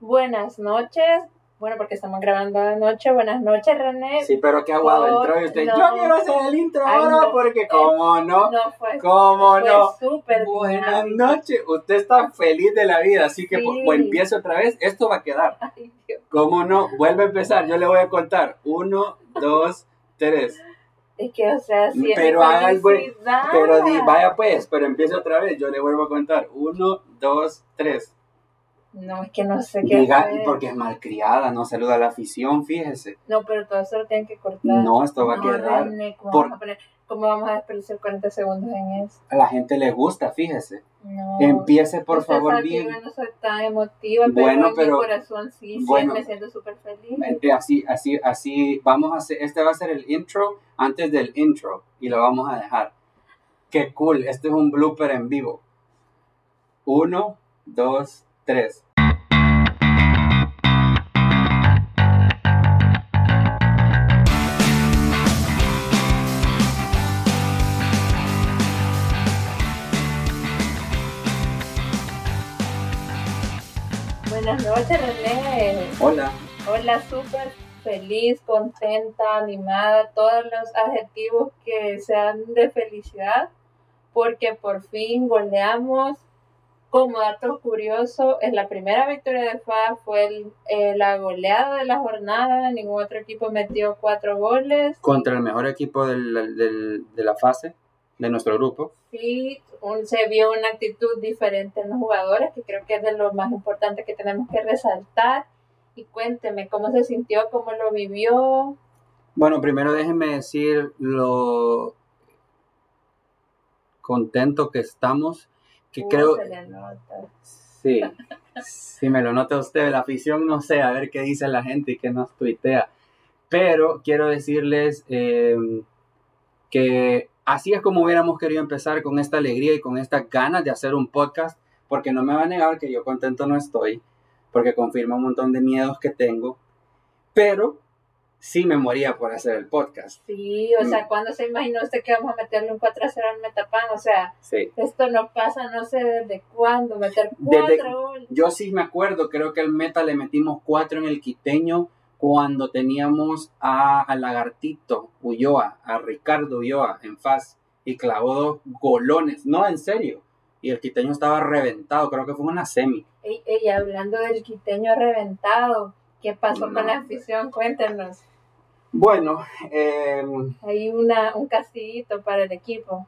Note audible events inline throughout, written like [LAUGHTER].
Buenas noches. Bueno, porque estamos grabando de noche. Buenas noches, René. Sí, pero qué aguado entró y usted. no. Yo quiero hacer el intro Ay, ahora no. porque, ¿cómo no? No fue. ¿Cómo fue no? súper Buenas noches. Usted está feliz de la vida, así que Sí. pues, pues, empiece otra vez. Esto va a quedar. Ay, Dios. ¿Cómo no? Vuelve a empezar. Yo le voy a contar. Uno, dos, tres. Es que, o sea, si Pero haga el buen-. Pero di, vaya pues, pero empiece otra vez. Yo le vuelvo a contar. Uno, dos, tres. No, es que no sé qué Diga, porque es malcriada, no saluda a la afición, fíjese. No, pero todo eso lo tienen que cortar. No, esto va a quedar. René, ¿cómo, por- vamos a poner- ¿Cómo vamos a desperdiciar 40 segundos en eso? A la gente le gusta, fíjese. No. Empiece, por favor, bien. No soy tan emotiva, pero Bueno, en pero- mi corazón sí, sí, bueno. me siento súper feliz. Eh, Así, así, así, vamos a hacer, este va a ser el intro antes del intro y lo vamos a dejar. Qué cool, este es un blooper en vivo. Uno, dos, tres. Noches, René. Hola. Hola, súper feliz, contenta, animada, todos los adjetivos que sean de felicidad, porque por fin goleamos. Como dato curioso, es la primera victoria de FA, fue el- eh, la goleada de la jornada, ningún otro equipo metió cuatro goles. Contra el mejor equipo del- del- de la fase de nuestro grupo. Sí, un- se vio una actitud diferente en los jugadores, que creo que es de lo más importante que tenemos que resaltar. Y cuénteme cómo se sintió, cómo lo vivió. Bueno, primero déjenme decir lo contento que estamos, que Uh, creo... se le nota. Sí, [LAUGHS] si me lo nota usted, la afición no sé, a ver qué dice la gente y qué nos tuitea. Pero quiero decirles eh, que así es como hubiéramos querido empezar con esta alegría y con estas ganas de hacer un podcast, porque no me va a negar que yo contento no estoy, porque confirma un montón de miedos que tengo, pero sí me moría por hacer el podcast. Sí, o sea, Mm. cuando se imaginó usted que vamos a meterle un 4 a 0 al Metapan? O sea, Sí. esto no pasa, no sé desde cuándo, meter Desde- cuatro goles. Yo sí me acuerdo, creo que el meta le metimos cuatro en el quiteño cuando teníamos a, a Lagartito Ulloa, a Ricardo Ulloa en faz y clavó dos golones, no en serio. Y el quiteño estaba reventado, creo que fue una semi. Ey, hablando del quiteño reventado, ¿qué pasó No. con la afición? Cuéntenos. Bueno, eh, Hay una, un castiguito para el equipo.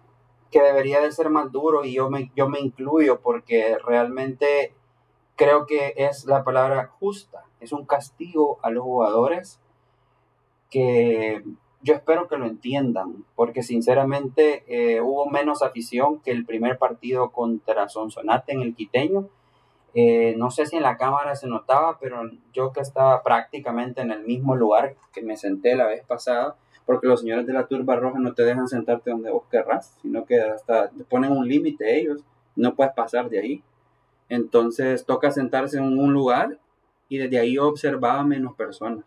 que debería de ser más duro y yo me, yo me incluyo porque realmente creo que es la palabra justa. Es un castigo a los jugadores que yo espero que lo entiendan porque sinceramente eh, hubo menos afición que el primer partido contra Sonsonate en el Quiteño. Eh, no sé si en la cámara se notaba, pero yo que estaba prácticamente en el mismo lugar que me senté la vez pasada, porque los señores de la turba roja no te dejan sentarte donde vos querrás, sino que hasta te ponen un límite ellos, no puedes pasar de ahí. Entonces toca sentarse en un lugar y desde ahí yo observaba menos personas.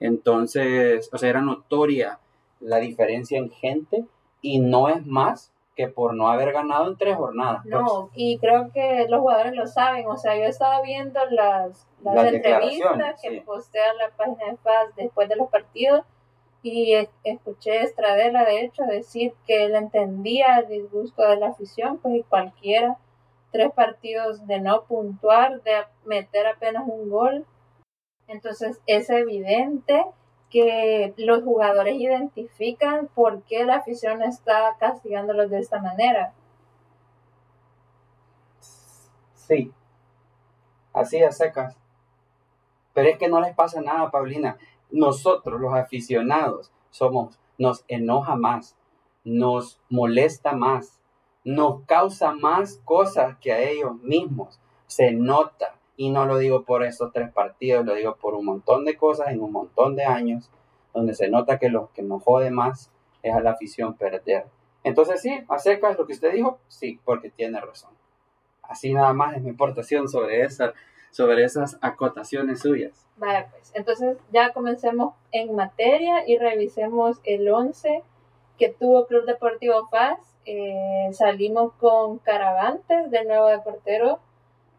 Entonces, o sea, era notoria la diferencia en gente y no es más que por no haber ganado en tres jornadas. pues. No, y creo que los jugadores lo saben. O sea, yo estaba viendo las, las, Las entrevistas que sí. postea la página de FAS después de los partidos y es- escuché a Estradela, de hecho, decir que él entendía el disgusto de la afición, pues y cualquiera, tres partidos de no puntuar, de meter apenas un gol. Entonces es evidente que los jugadores identifican por qué la afición está castigándolos de esta manera. Sí, así a secas. Pero es que no les pasa nada, Paulina. Nosotros, los aficionados, somos, nos enoja más, nos molesta más, nos causa más cosas que a ellos mismos. Se nota, y no lo digo por estos tres partidos, lo digo por un montón de cosas en un montón de años, donde se nota que lo que nos jode más es a la afición perder. Entonces sí, a secas lo que usted dijo, sí, porque tiene razón. Así nada más es mi aportación sobre, esa, sobre esas acotaciones suyas. Vaya, pues, entonces ya comencemos en materia y revisemos el 11 que tuvo Club Deportivo FAS. Eh, salimos con Caravantes, de nuevo de portero,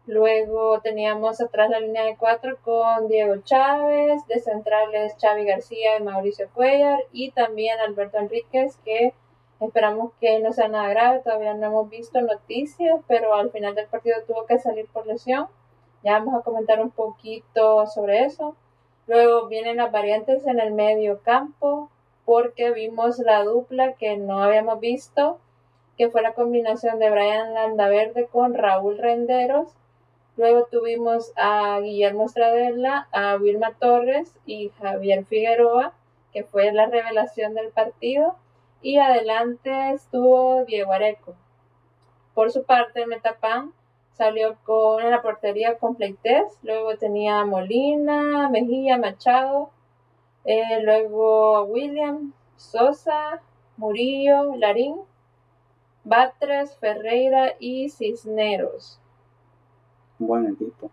Luego teníamos atrás la línea de cuatro con Diego Chávez, de centrales Xavi García y Mauricio Cuellar, y también Alberto Enríquez, que esperamos que no sea nada grave, todavía no hemos visto noticias, pero al final del partido tuvo que salir por lesión. Ya vamos a comentar un poquito sobre eso. Luego vienen las variantes en el medio campo, porque vimos la dupla que no habíamos visto, que fue la combinación de Brian Landaverde con Raúl Renderos. Luego tuvimos a Guillermo Estradella, a Wilma Torres y Javier Figueroa, que fue la revelación del partido. Y adelante estuvo Diego Areco. Por su parte, Metapan salió con la portería con Pleites, luego tenía Molina, Mejía, Machado, eh, luego William, Sosa, Murillo, Larín, Batres, Ferreira y Cisneros. Buen equipo.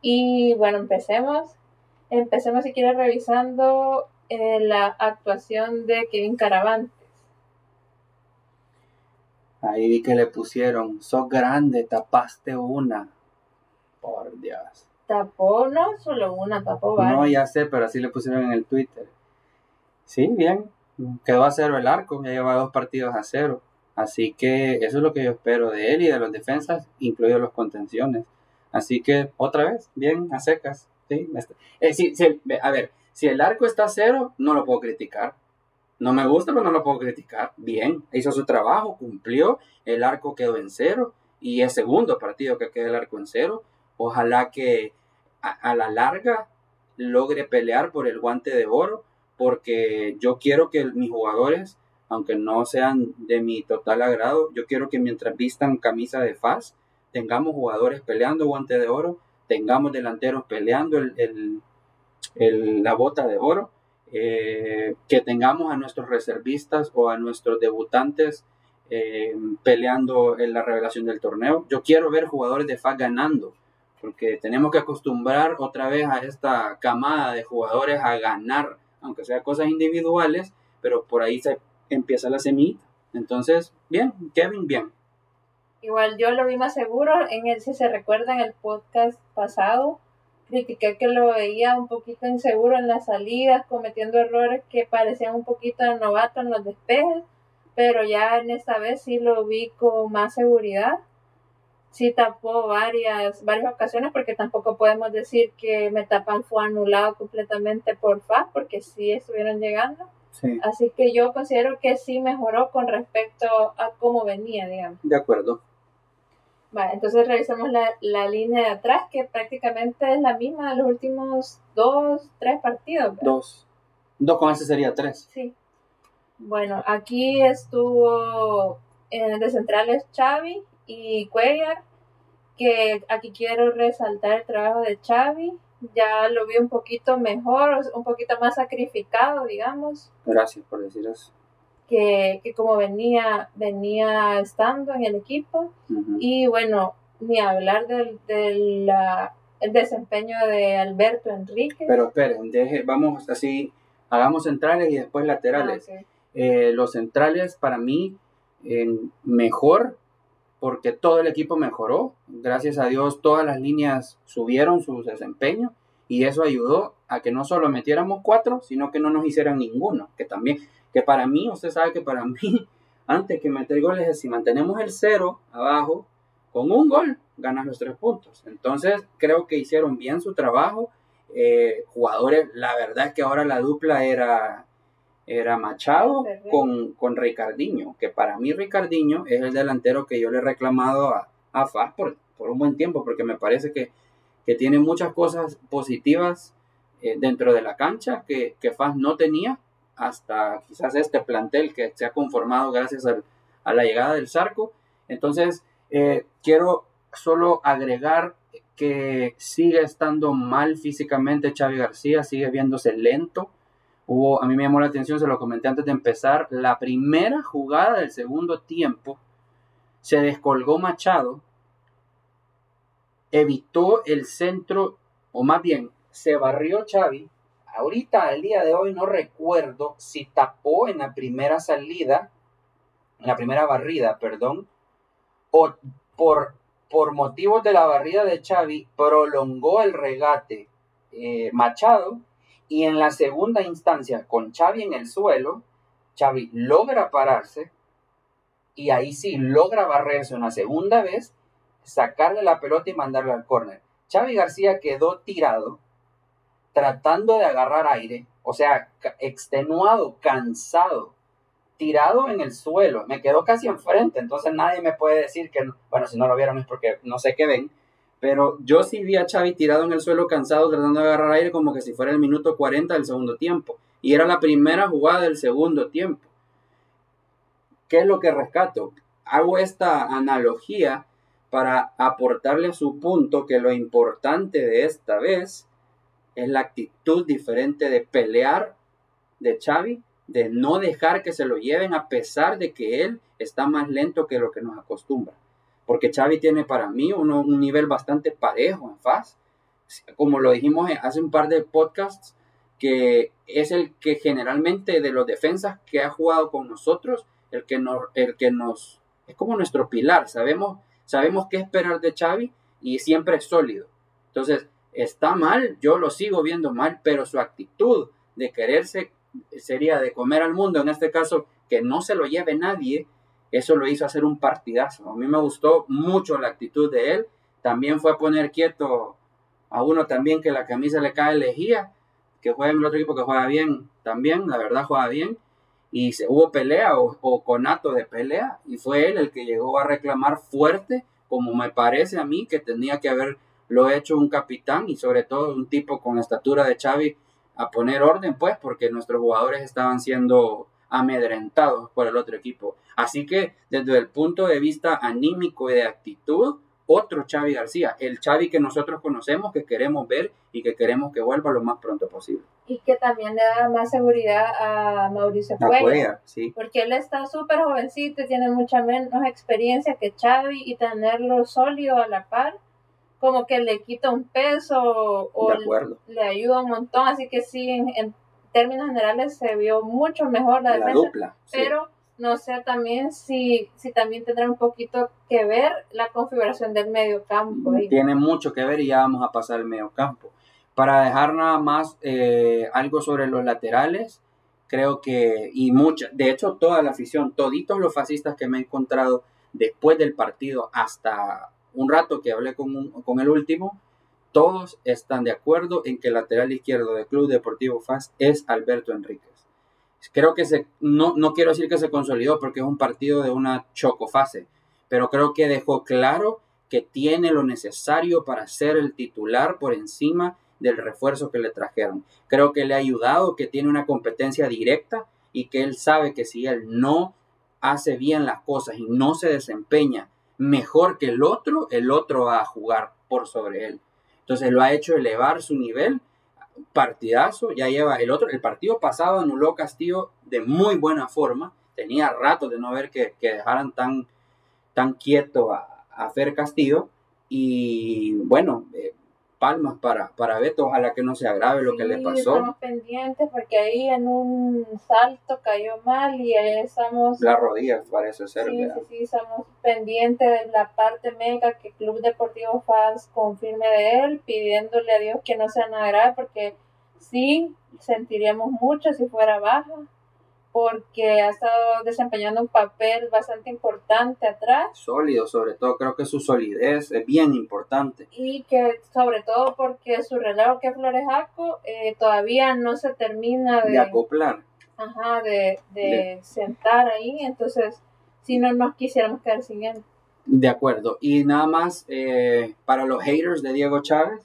Y bueno, empecemos. Empecemos si quieres revisando eh, la actuación de Kevin Caravantes. Ahí vi que le pusieron, sos grande, tapaste una. Por Dios. Tapó no solo una, tapó varias. No, ya sé, pero así le pusieron en el Twitter. Sí, bien. Quedó a cero el arco, ya lleva dos partidos a cero. Así que eso es lo que yo espero de él y de los defensas, incluidos los contenciones. Así que otra vez, bien a secas. ¿sí? Eh, a ver, si el arco está cero, no lo puedo criticar. No me gusta, pero no lo puedo criticar. Bien, hizo su trabajo, cumplió, el arco quedó en cero y es segundo partido que queda el arco en cero. Ojalá que a, la larga logre pelear por el guante de oro, porque yo quiero que mis jugadores, aunque no sean de mi total agrado, yo quiero que mientras vistan camisa de faz, tengamos jugadores peleando guante de oro, tengamos delanteros peleando el, la bota de oro, eh, que tengamos a nuestros reservistas o a nuestros debutantes eh, peleando en la revelación del torneo. Yo quiero ver jugadores de FAS ganando porque tenemos que acostumbrar otra vez a esta camada de jugadores a ganar, aunque sea cosas individuales, pero por ahí se empieza la semilla. Entonces, bien, Kevin, bien. Igual yo lo vi más seguro, en el, si se recuerda en el podcast pasado, critiqué que lo veía un poquito inseguro en las salidas, cometiendo errores que parecían un poquito novato en los despejes, pero ya en esta vez sí lo vi con más seguridad sí tapó varias, varias ocasiones porque tampoco podemos decir que Metapan fue anulado completamente por FA porque sí estuvieron llegando. Así que yo considero que sí mejoró con respecto a cómo venía, digamos. De acuerdo. Vale, entonces revisamos la, la línea de atrás que prácticamente es la misma de los últimos dos, tres partidos. Dos. Dos con ese sería tres. Sí. Bueno, aquí estuvo en de centrales Xavi, y Cuellar, que aquí quiero resaltar el trabajo de Xavi, ya lo vi un poquito mejor, un poquito más sacrificado, digamos. Gracias por decir eso. Que, como venía, venía estando en el equipo. Y bueno, ni hablar del, desempeño de Alberto Enrique. Pero esperen, deje, vamos así, hagamos centrales y después laterales. Ah, eh, los centrales para mí mejor porque todo el equipo mejoró. Gracias a Dios todas las líneas subieron su desempeño y eso ayudó a que no solo metiéramos cuatro, sino que no nos hicieran ninguno. Que también, que para mí, usted sabe que para [LAUGHS] mí, antes que meter goles, si mantenemos el cero abajo, con un gol, ganas los tres puntos. Entonces, creo que hicieron bien su trabajo. Eh, jugadores, la verdad es que ahora la dupla era era Machado con, con Ricardiño, que para mí Ricardiño es el delantero que yo le he reclamado a, a Faz por, por un buen tiempo, porque me parece que, tiene muchas cosas positivas eh, dentro de la cancha que, que Faz no tenía hasta quizás este plantel que se ha conformado gracias a la llegada del Zarco. Entonces, eh, quiero solo agregar que sigue estando mal físicamente Xavi García, sigue viéndose lento Hubo, a mí me llamó la atención, se lo comenté antes de empezar, la primera jugada del segundo tiempo se descolgó Machado, evitó el centro, o más bien, se barrió Xavi. Ahorita, al día de hoy, no recuerdo si tapó en la primera salida, en la primera barrida, perdón, o por por motivos de la barrida de Xavi, prolongó el regate eh, Machado y en la segunda instancia, con Xavi en el suelo, Xavi logra pararse y ahí sí logra barrerse una segunda vez, sacarle la pelota y mandarla al córner. Xavi García quedó tirado, tratando de agarrar aire, o sea, extenuado, cansado, tirado en el suelo. Me quedó casi enfrente, entonces nadie me puede decir que, bueno, si no lo vieron es porque no sé qué ven, pero yo sí vi a Xavi tirado en el suelo cansado tratando de agarrar aire como que si fuera el minuto 40 del segundo tiempo. Y era la primera jugada del segundo tiempo. ¿Qué es lo que rescato? Hago esta analogía para aportarle a su punto que lo importante de esta vez es la actitud diferente de pelear de Xavi, de no dejar que se lo lleven a pesar de que él está más lento que lo que nos acostumbra. Porque Xavi tiene para mí un nivel bastante parejo en faz. Como lo dijimos hace un par de podcasts, que es el que generalmente de los defensas que ha jugado con nosotros el que nos, el que nos, es como nuestro pilar, sabemos, sabemos qué esperar de Xavi y siempre es sólido. Entonces, está mal, yo lo sigo viendo mal, pero su actitud de quererse sería de comer al mundo, en este caso, que no se lo lleve nadie, eso lo hizo hacer un partidazo. A mí me gustó mucho la actitud de él. También fue a poner quieto a uno también que la camisa le cae lejía, que juega en el otro equipo que juega bien también, la verdad juega bien y se, hubo pelea o, conato de pelea y fue él el que llegó a reclamar fuerte, como me parece a mí que tenía que haberlo hecho un capitán y sobre todo un tipo con la estatura de Xavi a poner orden, pues, porque nuestros jugadores estaban siendo amedrentados por el otro equipo. Así que desde el punto de vista anímico y de actitud, otro Xavi García, el Xavi que nosotros conocemos, que queremos ver y que queremos que vuelva lo más pronto posible. Y que también le da más seguridad a Mauricio Cuellar, sí. porque él está súper jovencito y tiene mucha menos experiencia que Xavi y tenerlo sólido a la par, como que le quita un peso o le, ayuda un montón, así que sí, en, términos generales se vio mucho mejor la, defensa, dupla, pero no sé también si, si también tendrá un poquito que ver la configuración del medio campo. Tiene mucho que ver y ya vamos a pasar al medio campo. Para dejar nada más eh, algo sobre los laterales, creo que, y mucha, de hecho toda la afición, toditos los fascistas que me he encontrado después del partido hasta un rato que hablé con, con el último, todos están de acuerdo en que el lateral izquierdo del Club Deportivo FAS es Alberto Enrique creo que se, no, no quiero decir que se consolidó porque es un partido de una chocofase, pero creo que dejó claro que tiene lo necesario para ser el titular por encima del refuerzo que le trajeron. Creo que le ha ayudado, que tiene una competencia directa y que él sabe que si él no hace bien las cosas y no se desempeña mejor que el otro, el otro va a jugar por sobre él. Entonces lo ha hecho elevar su nivel partidazo, ya lleva el otro, el partido pasado anuló Castillo de muy buena forma, tenía rato de no ver que, dejaran tan, tan quieto a, a Fer Castillo. Y bueno, eh, palmas para, para Beto, ojalá que no se agrave lo que le pasó. Estamos pendientes porque ahí en un salto cayó mal y ahí estamos... La rodilla parece ser. Sí, sí, sí, estamos pendientes de la parte mega que Club Deportivo FAS confirme de él, pidiéndole a Dios que no sea nada grave porque sí, sentiríamos mucho si fuera baja porque ha estado desempeñando un papel bastante importante atrás. Sólido, sobre todo, creo que su solidez es bien importante. Y que sobre todo porque su relevo que es Florejaco eh, todavía no se termina de, acoplar. Ajá, de, sentar ahí, entonces si no nos quisiéramos quedar sin él. De acuerdo, y nada más eh, para los haters de Diego Chávez,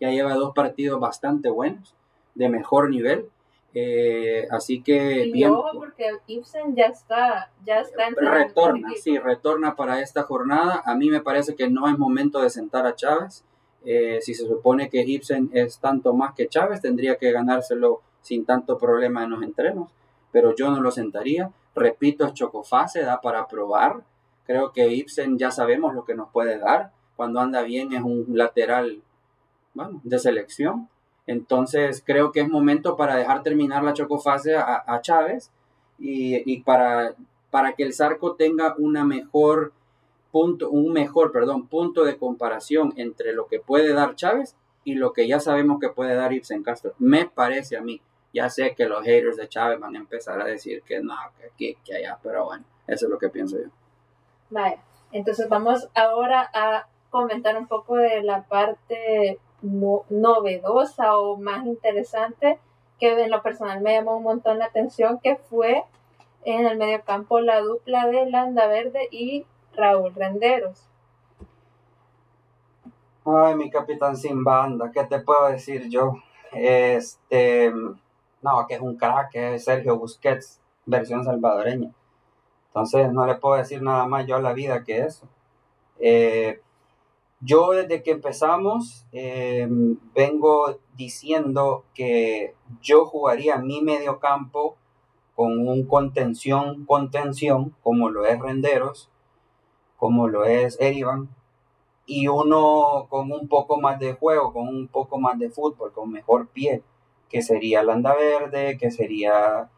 ya lleva dos partidos bastante buenos, de mejor nivel eh, así que y bien. porque Ibsen ya está, ya está Retorna, sí, retorna para esta jornada. A mí me parece que no es momento de sentar a Chávez. Eh, si se supone que Ibsen es tanto más que Chávez, tendría que ganárselo sin tanto problema en los entrenos. Pero yo no lo sentaría. Repito, es chocofase, da para probar. Creo que Ibsen ya sabemos lo que nos puede dar. Cuando anda bien es un lateral bueno, de selección entonces creo que es momento para dejar terminar la chocofase a, a Chávez y, para, para que el Zarco tenga una mejor punto, un mejor, perdón, punto de comparación entre lo que puede dar Chávez y lo que ya sabemos que puede dar Ibsen Castro. Me parece a mí. Ya sé que los haters de Chávez van a empezar a decir que no, que aquí, que allá, pero bueno, eso es lo que pienso yo. Vaya, entonces vamos ahora a comentar un poco de la parte novedosa o más interesante que en lo personal me llamó un montón la atención, que fue en el mediocampo la dupla de Landa Verde y Raúl Renderos. Ay, mi capitán sin banda, ¿qué te puedo decir yo? Este, no, que es un crack, es Sergio Busquets, versión salvadoreña. Entonces, no le puedo decir nada más yo a la vida que eso. Eh, yo desde que empezamos eh, vengo diciendo que yo jugaría mi mediocampo con un contención, contención, como lo es Renderos, como lo es Erivan, y uno con un poco más de juego, con un poco más de fútbol, con mejor pie, que sería Landa Verde, que sería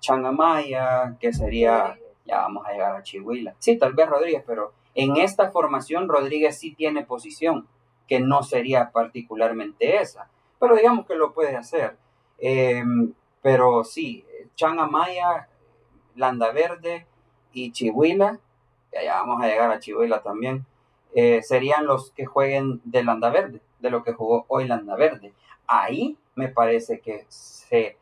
Changamaya, que sería, ya vamos a llegar a Chihuahua. Sí, tal vez Rodríguez, pero en esta formación Rodríguez sí tiene posición, que no sería particularmente esa, pero digamos que lo puede hacer. Em, pero sí, Chan Amaya, Landa Verde y Chihuila, que ya vamos a llegar a Chihuila también, eh, serían los que jueguen de Landa Verde, de lo que jugó hoy Landa Verde. Ahí me parece que se...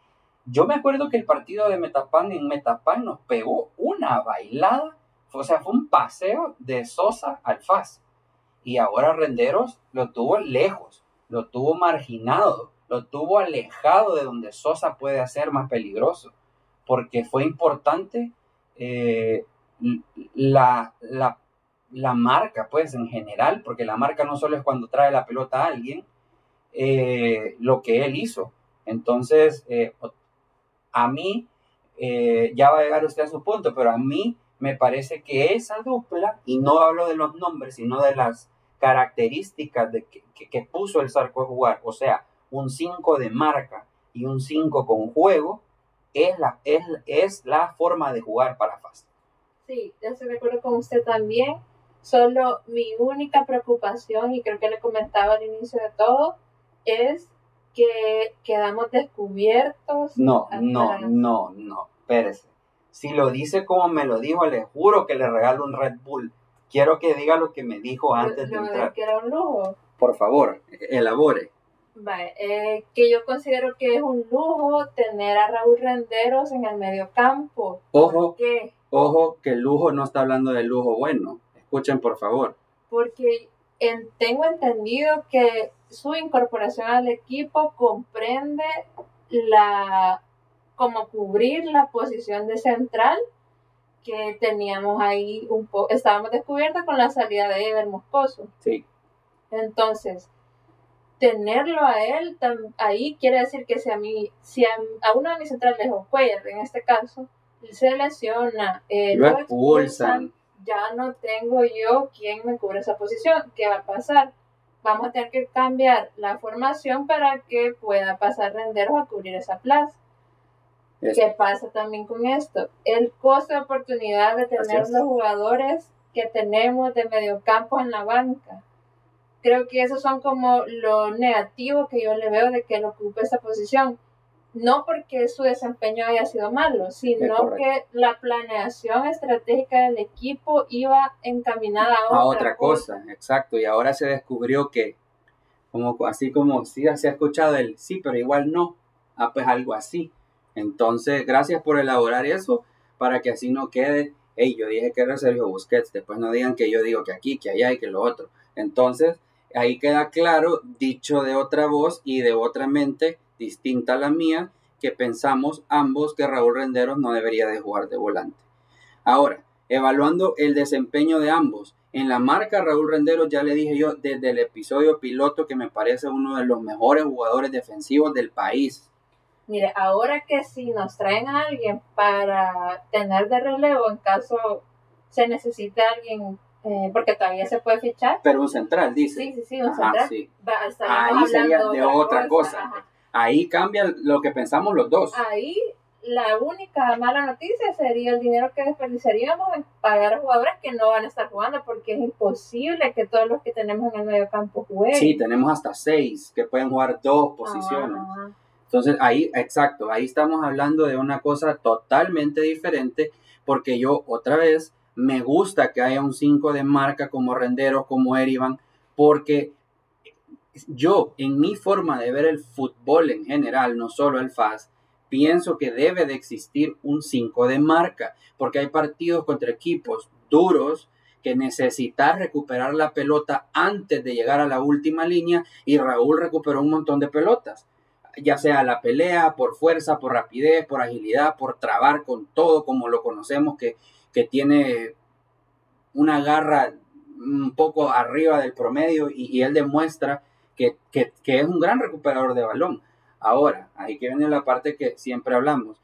Yo me acuerdo que el partido de Metapan en Metapan nos pegó una bailada o sea, fue un paseo de Sosa al FAS. Y ahora Renderos lo tuvo lejos, lo tuvo marginado, lo tuvo alejado de donde Sosa puede hacer más peligroso. Porque fue importante eh, la, la, marca, pues en general, porque la marca no solo es cuando trae la pelota a alguien, eh, lo que él hizo. Entonces, eh, a mí, ya va a llegar usted a su punto, pero a mí me parece que esa dupla, y no hablo de los nombres, sino de las características de que, puso el Zarco a jugar, o sea, un 5 de marca y un 5 con juego, es la, es, es la forma de jugar para Fast. Sí, ya estoy de acuerdo con usted también. Solo mi única preocupación, y creo que le comentaba al inicio de todo, es que quedamos descubiertos. No, no, no, no, espérese. Si lo dice como me lo dijo, le juro que le regalo un Red Bull. Quiero que diga lo que me dijo antes de entrar. que era un lujo. Por favor, elabore. Vale, eh, que yo considero que es un lujo tener a Raúl Renderos en el medio campo. Ojo, ojo que el lujo no está hablando de lujo bueno. Escuchen, por favor. Porque tengo entendido que su incorporación al equipo comprende la como cubrir la posición de central que teníamos ahí un poco, estábamos descubiertos con la salida de Ever Moscoso. Sí. Entonces, tenerlo a él ahí quiere decir que si a mí, si a, uno de mis centrales o Cuellar en este caso, se lesiona, eh, lo expulsan, ya no tengo yo quien me cubre esa posición. ¿Qué va a pasar? Vamos a tener que cambiar la formación para que pueda pasar Renderos a cubrir esa plaza. ¿Qué pasa también con esto? El costo de oportunidad de tener los jugadores que tenemos de mediocampo en la banca. Creo que esos son como lo negativo que yo le veo de que él ocupe esa posición. No porque su desempeño haya sido malo, sino que la planeación estratégica del equipo iba encaminada a otra, cosa. Exacto, y ahora se descubrió que, como así como sí se ha escuchado el sí, pero igual no, ah, pues algo así entonces, gracias por elaborar eso para que así no quede, hey, yo dije que era Sergio Busquets, después no digan que yo digo que aquí, que allá y que lo otro. Entonces, ahí queda claro, dicho de otra voz y de otra mente distinta a la mía, que pensamos ambos que Raúl Renderos no debería de jugar de volante. Ahora, evaluando el desempeño de ambos, en la marca Raúl Renderos ya le dije yo desde el episodio piloto que me parece uno de los mejores jugadores defensivos del país. Mire, ahora que si nos traen a alguien para tener de relevo en caso se necesite alguien, eh, porque todavía se puede fichar. Pero un central, dice. Sí, sí, sí, un central. Ahí sería de otra cosa. Ahí cambia lo que pensamos los dos. Ahí la única mala noticia sería el dinero que desperdiciaríamos en pagar a jugadores que no van a estar jugando, porque es imposible que todos los que tenemos en el medio campo jueguen. Sí, tenemos hasta seis que pueden jugar dos posiciones. Entonces ahí, exacto, ahí estamos hablando de una cosa totalmente diferente, porque yo otra vez me gusta que haya un 5 de marca como Renderos, como Erivan, porque yo, en mi forma de ver el fútbol en general, no solo el FAS, pienso que debe de existir un 5 de marca, porque hay partidos contra equipos duros que necesitan recuperar la pelota antes de llegar a la última línea y Raúl recuperó un montón de pelotas, ya sea la pelea, por fuerza, por rapidez, por agilidad, por trabar con todo como lo conocemos, que, que tiene una garra un poco arriba del promedio y él demuestra que, es un gran recuperador de balón. Ahora, ahí que viene la parte que siempre hablamos.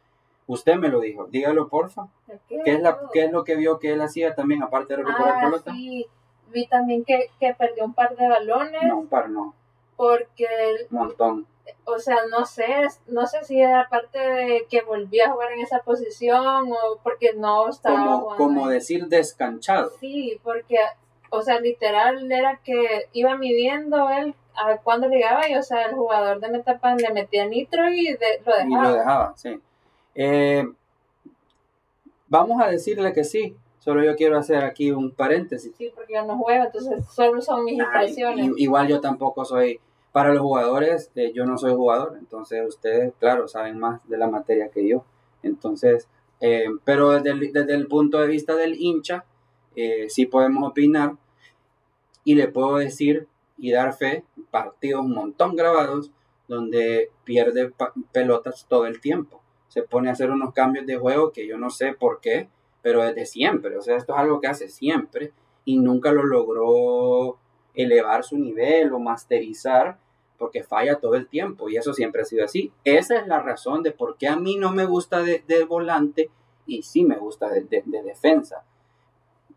Usted me lo dijo, dígalo porfa. ¿Qué, es, la, ¿Qué es lo que vio que él hacía también, aparte de recuperar ah, pelota? Sí, vi también que, perdió un par de balones. No, un par no. Porque... Un montón. O sea, no sé, no sé si era parte de que volvía a jugar en esa posición o porque no estaba como, Como decir descanchado. Sí, porque, o sea, literal era que iba midiendo él a cuando llegaba y, o sea, el jugador de Metapan le metía nitro y lo dejaba. Y lo dejaba, sí. Eh, vamos a decirle que sí, solo yo quiero hacer aquí un paréntesis. Sí, porque yo no juego, entonces solo son mis impresiones. igual yo tampoco soy, para los jugadores, eh, yo no soy jugador, entonces ustedes, claro, saben más de la materia que yo. Entonces, eh, pero desde el, desde el, punto de vista del hincha, sí podemos opinar y le puedo decir y dar fe, partidos un montón grabados, donde pierde pelotas todo el tiempo. Se pone a hacer unos cambios de juego que yo no sé por qué, pero desde siempre. O sea, esto es algo que hace siempre y nunca lo logró elevar su nivel o masterizar porque falla todo el tiempo y eso siempre ha sido así. Esa es la razón de por qué a mí no me gusta de, volante y sí me gusta de, de defensa.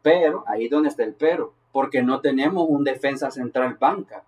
Pero ahí donde está el pero porque no tenemos un defensa central banca.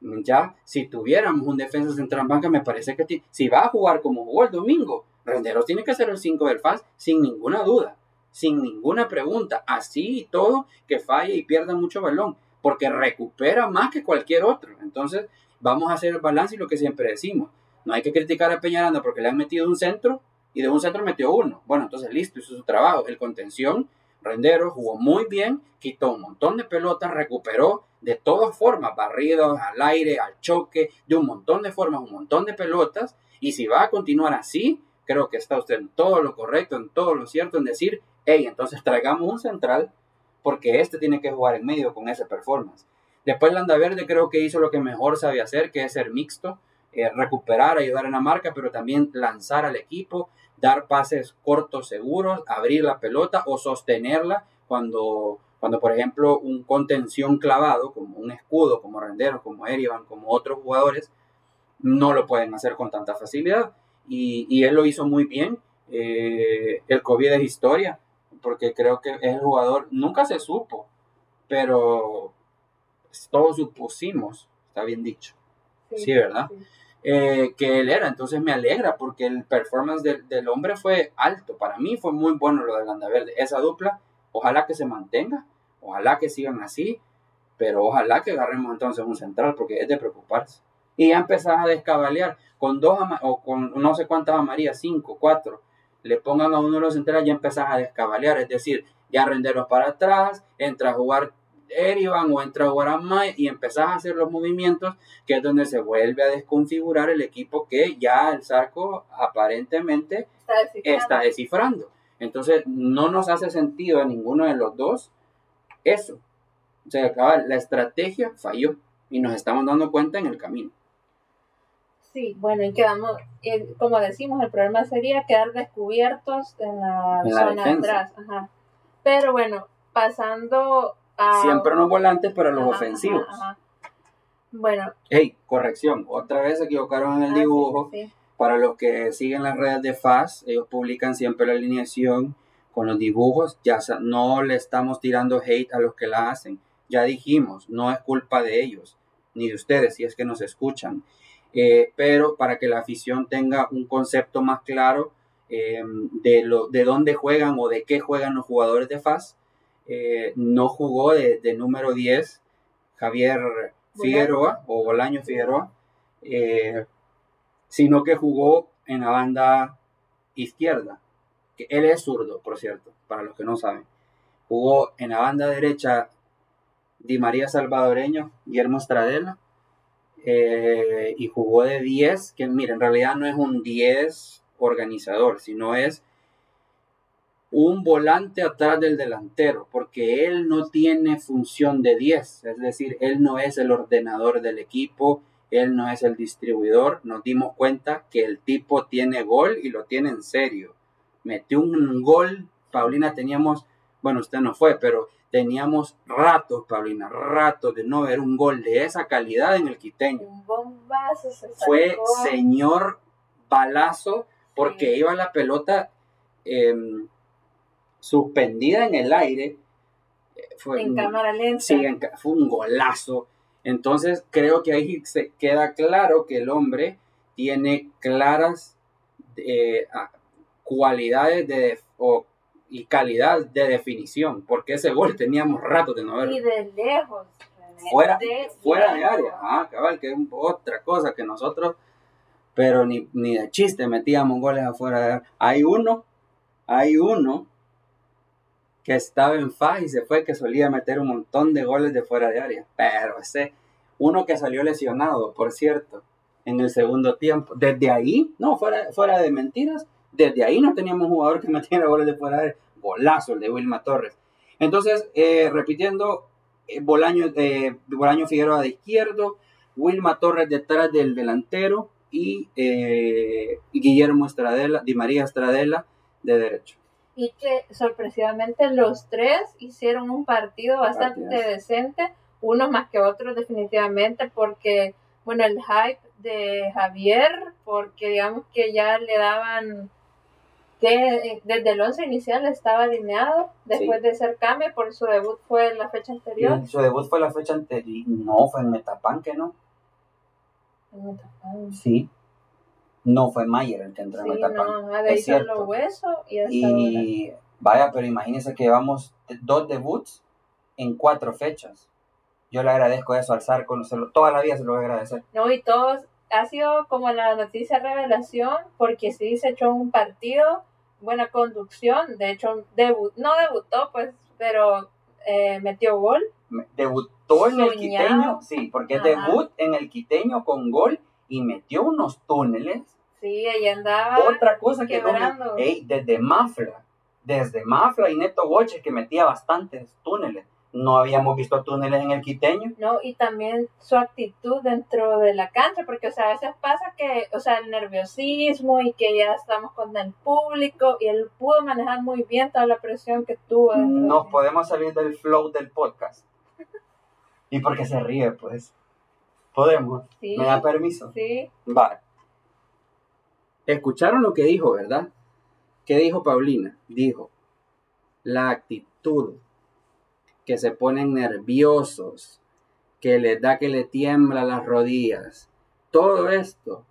Ya, si tuviéramos un defensa central banca, me parece que si va a jugar como jugó el domingo, Renderos tiene que ser el 5 del FAS sin ninguna duda, sin ninguna pregunta. Así y todo, que falle y pierda mucho balón, porque recupera más que cualquier otro. Entonces, vamos a hacer el balance y lo que siempre decimos. No hay que criticar a Peñaranda porque le han metido un centro y de un centro metió uno. Bueno, entonces listo, hizo su trabajo. El contención Rendero jugó muy bien, quitó un montón de pelotas, recuperó de todas formas, barridos, al aire, al choque, de un montón de formas, un montón de pelotas. Y si va a continuar así, creo que está usted en todo lo correcto, en todo lo cierto, en decir, hey, entonces traigamos un central, porque este tiene que jugar en medio con esa performance. Después Landaverde creo que hizo lo que mejor sabe hacer, que es ser mixto, eh, recuperar, ayudar en la marca, pero también lanzar al equipo, dar pases cortos seguros, abrir la pelota o sostenerla cuando, cuando por ejemplo, un contención clavado, como un escudo, como Rendero, como Erivan, como otros jugadores, no lo pueden hacer con tanta facilidad. Y, él lo hizo muy bien. Eh, el COVID es historia, porque creo que es el jugador, nunca se supo, pero todos supusimos, está bien dicho. Sí, ¿verdad? Eh, que él era. Entonces me alegra porque el performance del, hombre fue alto. Para mí fue muy bueno lo de Landaverde. Esa dupla, ojalá que se mantenga, ojalá que sigan así, pero ojalá que agarremos entonces un central porque es de preocuparse. Y ya empezás a descabalear con dos o con no sé cuántas amarillas, cinco, cuatro, le pongan a uno de los centrales, ya empezás a descabalear, es decir, ya renderlos para atrás, entra a jugar Erivan o entra Guaramay y empezás a hacer los movimientos, que es donde se vuelve a desconfigurar el equipo que ya el Zarco aparentemente está descifrando. Entonces, no nos hace sentido a ninguno de los dos eso. O sea, la estrategia falló y nos estamos dando cuenta en el camino. Sí, bueno, y quedamos, como decimos, el problema sería quedar descubiertos en la, zona de atrás. Pero bueno, pasando Ah, Siempre unos volantes para los ofensivos. bueno. Hey, corrección, otra vez se equivocaron en el ah, dibujo. Para los que siguen las redes de FAS, ellos publican siempre la alineación con los dibujos. Ya no le estamos tirando hate a los que la hacen. Ya dijimos, no es culpa de ellos, ni de ustedes, si es que nos escuchan. Eh, pero para que la afición tenga un concepto más claro, eh, de, lo, de dónde juegan o de qué juegan los jugadores de FAS. Eh, no jugó de, de, número 10 Javier Figueroa o Bolaño Figueroa, sino que jugó en la banda izquierda. Que él es zurdo, por cierto, para los que no saben. Jugó en la banda derecha Di María Salvadoreño, Guillermo Stradella, eh, y jugó de 10, que mira, en realidad no es un 10 organizador, sino es un volante atrás del delantero, porque él no tiene función de 10, es decir, él no es el ordenador del equipo, él no es el distribuidor, nos dimos cuenta que el tipo tiene gol y lo tiene en serio. Metió un gol, Paulina teníamos, bueno, usted no fue, pero teníamos ratos, Paulina, ratos de no ver un gol de esa calidad en el quiteño. Un bombazo se Fue señor balazo porque iba la pelota eh, suspendida en el aire. Fue, en cámara lenta. Sí, en, fue un golazo. Entonces creo que ahí se queda claro que el hombre tiene claras eh, cualidades de, o, y calidad de definición, porque ese gol teníamos rato de no verlo. Y de lejos. Fuera de, fuera de área. Ah, cabal, que es otra cosa que nosotros, pero ni, ni de chiste metíamos goles afuera de área. Hay uno, hay uno que estaba en FA y se fue, que solía meter un montón de goles de fuera de área. Pero ese, uno que salió lesionado, por cierto, en el segundo tiempo. Desde ahí, no, fuera, fuera de mentiras, desde ahí no teníamos un jugador que [LAUGHS] metiera goles de fuera de. Golazo el de Wilma Torres. Entonces, eh, repitiendo, eh, Bolaño, eh, Bolaño Figueroa de izquierdo, Wilma Torres detrás del delantero y eh, Guillermo Estradela, Di María Estradela de derecho y que sorpresivamente los tres hicieron un partido bastante decente, unos más que otros definitivamente, porque, bueno, el hype de Javier, porque digamos que ya le daban que desde el 11 inicial estaba alineado después de ser cambio, por su debut fue en la fecha anterior. su debut fue la fecha anterior, no, fue en Metapan, que no. En. Sí. No fue Mayer el que entró sí, en Metapan. No, es cierto. los huesos y, hasta y vaya, pero imagínense que llevamos dos debuts en cuatro fechas. Yo le agradezco eso al Zarco, toda la vida se lo voy a agradecer. No, y todos, ha sido como la noticia revelación, porque sí se echó un partido, buena conducción, de hecho, debut, no debutó, pues, pero eh, metió gol. Debutó en el quiteño, sí, porque Ajá. debut en el quiteño con gol y metió unos túneles. Sí, ahí andaba. Otra cosa que ey, desde Mafla, desde Mafla y Neto Boche que metía bastantes túneles. No habíamos visto túneles en el quiteño. No, y también su actitud dentro de la cancha, porque, o sea, a veces pasa que, o sea, el nerviosismo y que ya estamos con el público y él pudo manejar muy bien toda la presión que tuvo. Nos podemos salir del flow del podcast. y porque se ríe, pues. Podemos. Sí, ¿Me da permiso? Sí. Vale. Escucharon lo que dijo, ¿verdad? ¿Qué dijo Paulina? Dijo, la actitud, que se ponen nerviosos, que les da que le tiembla las rodillas. Todo esto,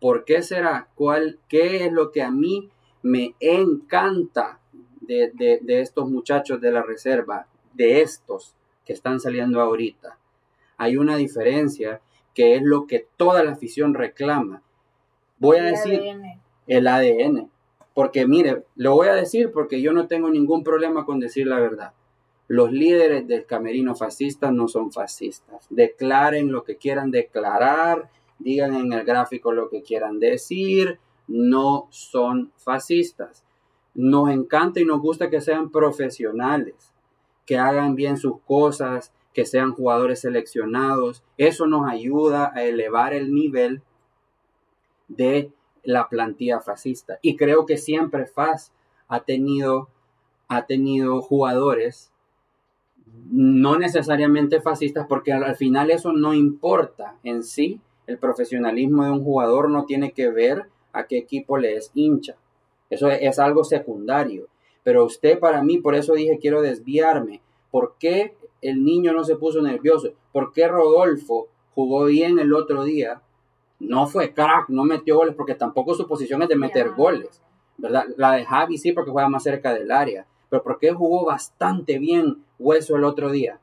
¿por qué será? ¿Cuál, ¿Qué es lo que a mí me encanta de, de, de estos muchachos de la reserva, de estos que están saliendo ahorita? hay una diferencia que es lo que toda la afición reclama. Voy a El decir ADN. el ADN, porque mire, lo voy a decir porque yo no tengo ningún problema con decir la verdad. Los líderes del camerino fascista no son fascistas. Declaren lo que quieran declarar, digan en el gráfico lo que quieran decir, no son fascistas. Nos encanta y nos gusta que sean profesionales, que hagan bien sus cosas, que sean jugadores seleccionados. Eso nos ayuda a elevar el nivel de la plantilla fascista. Y creo que siempre FAS ha tenido, ha tenido jugadores no necesariamente fascistas, porque al, al, final eso no importa en sí. El profesionalismo de un jugador no tiene que ver a qué equipo le es hincha. Eso es, es algo secundario. Pero usted para mí, por eso dije quiero desviarme. ¿Por qué el niño no se puso nervioso? ¿Por qué Rodolfo jugó bien el otro día? No fue crack, no metió goles, porque tampoco su posición es de meter goles. ¿verdad? La de Javi sí porque juega más cerca del área, pero porque jugó bastante bien Hueso el otro día.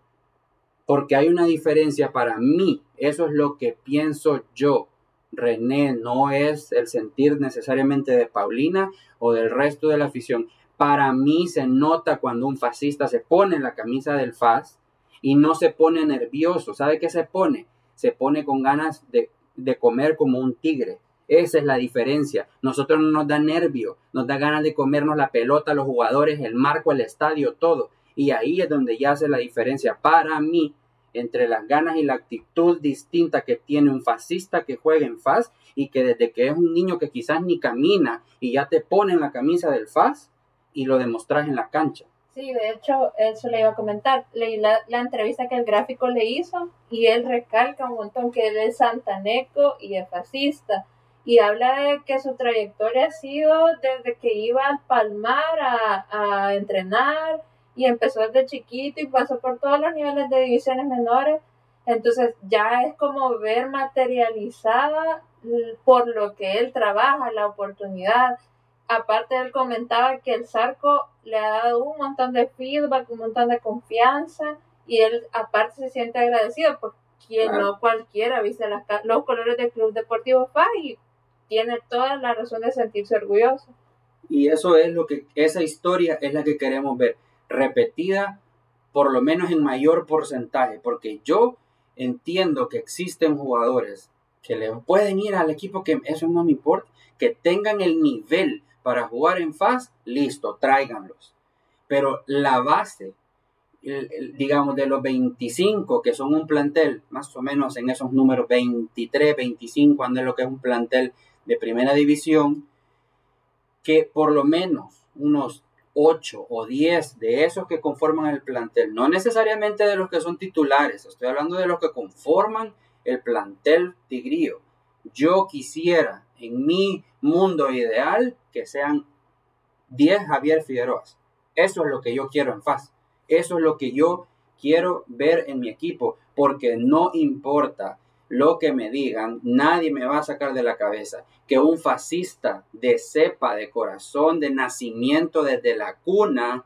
Porque hay una diferencia para mí, eso es lo que pienso yo. René no es el sentir necesariamente de Paulina o del resto de la afición. Para mí se nota cuando un fascista se pone la camisa del FAS y no se pone nervioso. ¿Sabe qué se pone? Se pone con ganas de, de comer como un tigre. Esa es la diferencia. Nosotros no nos da nervio, nos da ganas de comernos la pelota, los jugadores, el marco, el estadio, todo. Y ahí es donde ya hace la diferencia para mí entre las ganas y la actitud distinta que tiene un fascista que juega en FAS y que desde que es un niño que quizás ni camina y ya te pone en la camisa del FAS y lo demostras en la cancha. Sí, de hecho, eso le iba a comentar. Leí la, la, entrevista que el gráfico le hizo y él recalca un montón que él es santaneco y es fascista. Y habla de que su trayectoria ha sido desde que iba al Palmar a, a entrenar y empezó desde chiquito y pasó por todos los niveles de divisiones menores. Entonces ya es como ver materializada por lo que él trabaja, la oportunidad. Aparte él comentaba que el Zarco le ha dado un montón de feedback, un montón de confianza y él aparte se siente agradecido porque no cualquiera viste los colores del Club Deportivo FA y tiene toda la razón de sentirse orgulloso. Y eso es lo que, esa historia es la que queremos ver repetida por lo menos en mayor porcentaje, porque yo entiendo que existen jugadores que le pueden ir al equipo que eso no me importa, que tengan el nivel para jugar en FAS, listo, tráiganlos. Pero la base, digamos, de los 25 que son un plantel, más o menos en esos números 23, 25, ande lo que es un plantel de primera división, que por lo menos unos 8 o 10 de esos que conforman el plantel, no necesariamente de los que son titulares, estoy hablando de los que conforman el plantel tigrío. Yo quisiera en mi mundo ideal que sean 10 Javier Figueroas. Eso es lo que yo quiero en FAS. Eso es lo que yo quiero ver en mi equipo, porque no importa lo que me digan, nadie me va a sacar de la cabeza que un fascista de cepa, de corazón, de nacimiento desde la cuna,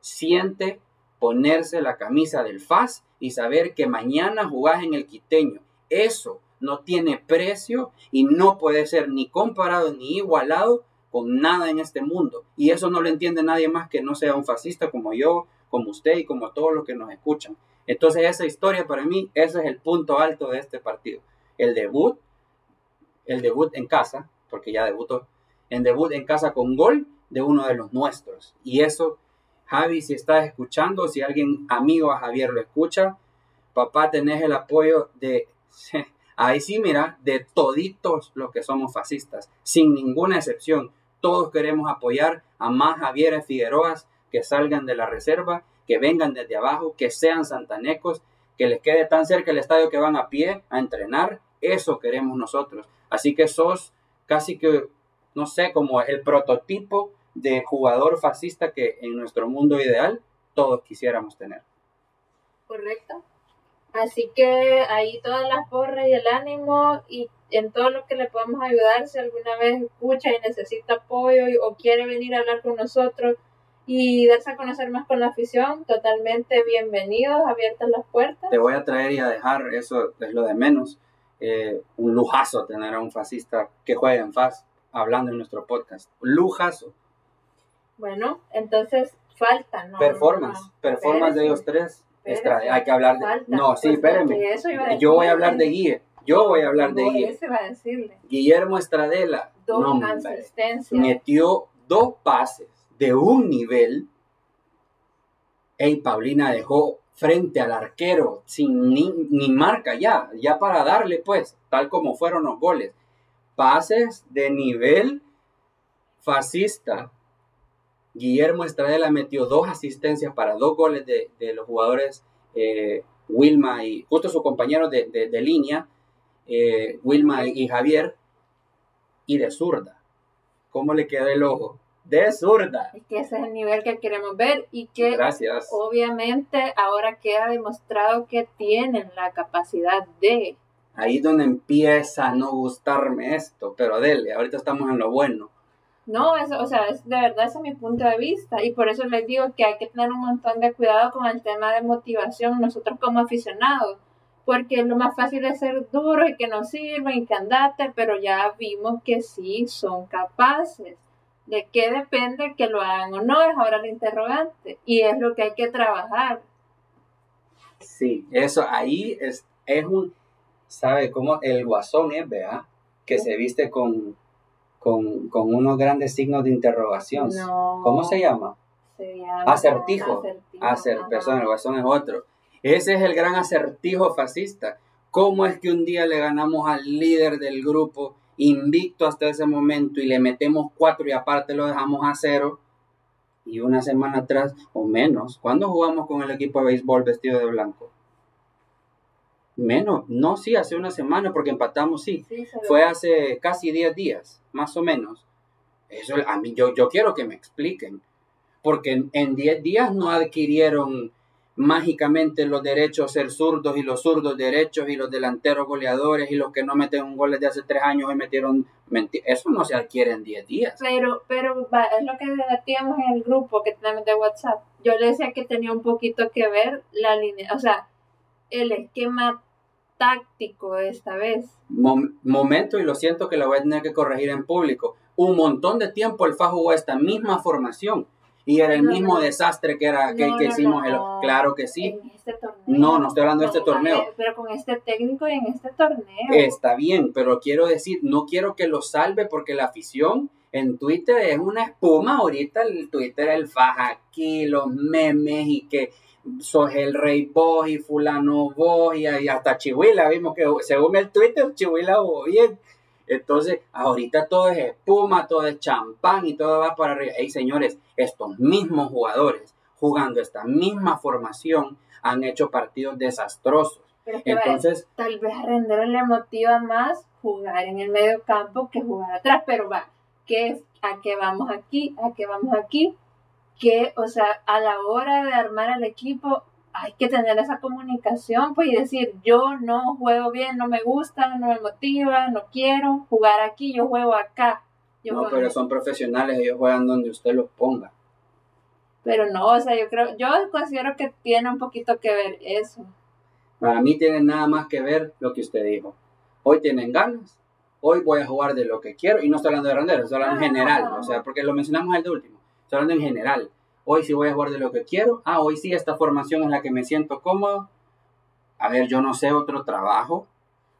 siente ponerse la camisa del FAS y saber que mañana jugás en el quiteño. Eso no tiene precio y no puede ser ni comparado ni igualado con nada en este mundo. Y eso no lo entiende nadie más que no sea un fascista como yo, como usted y como todos los que nos escuchan. Entonces esa historia para mí, ese es el punto alto de este partido. El debut, el debut en casa, porque ya debutó, en debut en casa con gol de uno de los nuestros. Y eso, Javi, si estás escuchando, si alguien amigo a Javier lo escucha, papá, tenés el apoyo de, [LAUGHS] ahí sí, mira, de toditos los que somos fascistas, sin ninguna excepción. Todos queremos apoyar a más Javier Figueroas que salgan de la reserva que vengan desde abajo, que sean santanecos, que les quede tan cerca el estadio que van a pie a entrenar. Eso queremos nosotros. Así que sos casi que, no sé, como el prototipo de jugador fascista que en nuestro mundo ideal todos quisiéramos tener. Correcto. Así que ahí todas las porras y el ánimo y en todo lo que le podamos ayudar, si alguna vez escucha y necesita apoyo o quiere venir a hablar con nosotros, y darse a conocer más con la afición, totalmente bienvenidos, abiertas las puertas. Te voy a traer y a dejar, eso es lo de menos, eh, un lujazo tener a un fascista que juegue en FAS hablando en nuestro podcast. Lujazo. Bueno, entonces falta, ¿no? Performance, performance de ellos tres. hay que hablar de... No, sí, espérenme. Yo voy a hablar de Guille. Yo voy a hablar de Guille. Guillermo Estradela. Dos Metió dos pases de un nivel, y Paulina dejó frente al arquero sin ni, marca ya, ya para darle pues, tal como fueron los goles. Pases de nivel fascista. Guillermo Estradela metió dos asistencias para dos goles de, los jugadores eh, Wilma y justo sus compañeros de, línea, eh, Wilma y Javier, y de zurda. ¿Cómo le queda el ojo? De zurda. Es que ese es el nivel que queremos ver y que Gracias. obviamente ahora queda demostrado que tienen la capacidad de. Ahí es donde empieza a no gustarme esto, pero dele, ahorita estamos en lo bueno. No, eso, o sea, es, de verdad ese es mi punto de vista y por eso les digo que hay que tener un montón de cuidado con el tema de motivación nosotros como aficionados, porque lo más fácil es ser duro y que no sirven y que andate, pero ya vimos que sí son capaces. ¿De qué depende que lo hagan o no? Es ahora el interrogante y es lo que hay que trabajar. Sí, eso ahí es, es un, ¿sabe cómo? El guasón es, vea, que se viste con con, unos grandes signos de interrogación. ¿Cómo se llama? Se llama acertijo. acertijo. Acer, el guasón es otro. Ese es el gran acertijo fascista. ¿Cómo es que un día le ganamos al líder del grupo invicto hasta ese momento y le metemos cuatro y aparte lo dejamos a cero? Y una semana atrás o menos, ¿cuándo jugamos con el equipo de béisbol vestido de blanco? Menos, no, sí, hace una semana, porque empatamos, sí. Fue hace casi 10 días, más o menos. Eso a mí, yo, yo quiero que me expliquen. Porque en 10 días no adquirieron mágicamente los derechos ser zurdos y los zurdos derechos y los delanteros goleadores y los que no meten un gol de hace tres años y metieron eso no se adquiere en 10 días pero pero es lo que debatíamos en el grupo que tenemos de WhatsApp yo le decía que tenía un poquito que ver la línea o sea el esquema táctico esta vez. momento, y lo siento que lo voy a tener que corregir en público. Un montón de tiempo el FA jugó esta misma formación y era el mismo desastre que era que, hicimos. El, claro que sí. Este torneo, no, no estoy hablando de este torneo. Pero con este técnico y en este torneo. Está bien, pero quiero decir, no quiero que lo salve porque la afición en Twitter es una espuma. Ahorita el Twitter, el faja aquí, los memes y que sos el rey vos y fulano vos y, hasta Chihuila, vimos que según el Twitter Chihuila hubo bien. Entonces, ahorita todo es espuma, todo es champán y todo va para arriba. Hey, señores, estos mismos jugadores jugando esta misma formación han hecho partidos desastrosos. Entonces, tal vez a Render le motiva más jugar en el medio campo que jugar atrás, pero va, ¿qué es? ¿A qué vamos aquí? ¿A qué vamos aquí? que, o sea, a la hora de armar el equipo hay que tener esa comunicación, pues, y decir, yo no juego bien, no me gusta, no me motiva, no quiero jugar aquí, yo juego acá. no, pero son profesionales, ellos juegan donde usted los ponga. Pero no, o sea, yo creo, yo considero que tiene un poquito que ver eso. Para mí tiene nada más que ver lo que usted dijo. Hoy tienen ganas, hoy voy a jugar de lo que quiero, y no estoy hablando de Randero, estoy hablando en general, o sea, porque lo mencionamos el de último Estoy hablando en general. Hoy sí voy a jugar de lo que quiero. Ah, hoy sí esta formación es la que me siento cómodo. A ver, yo no sé otro trabajo.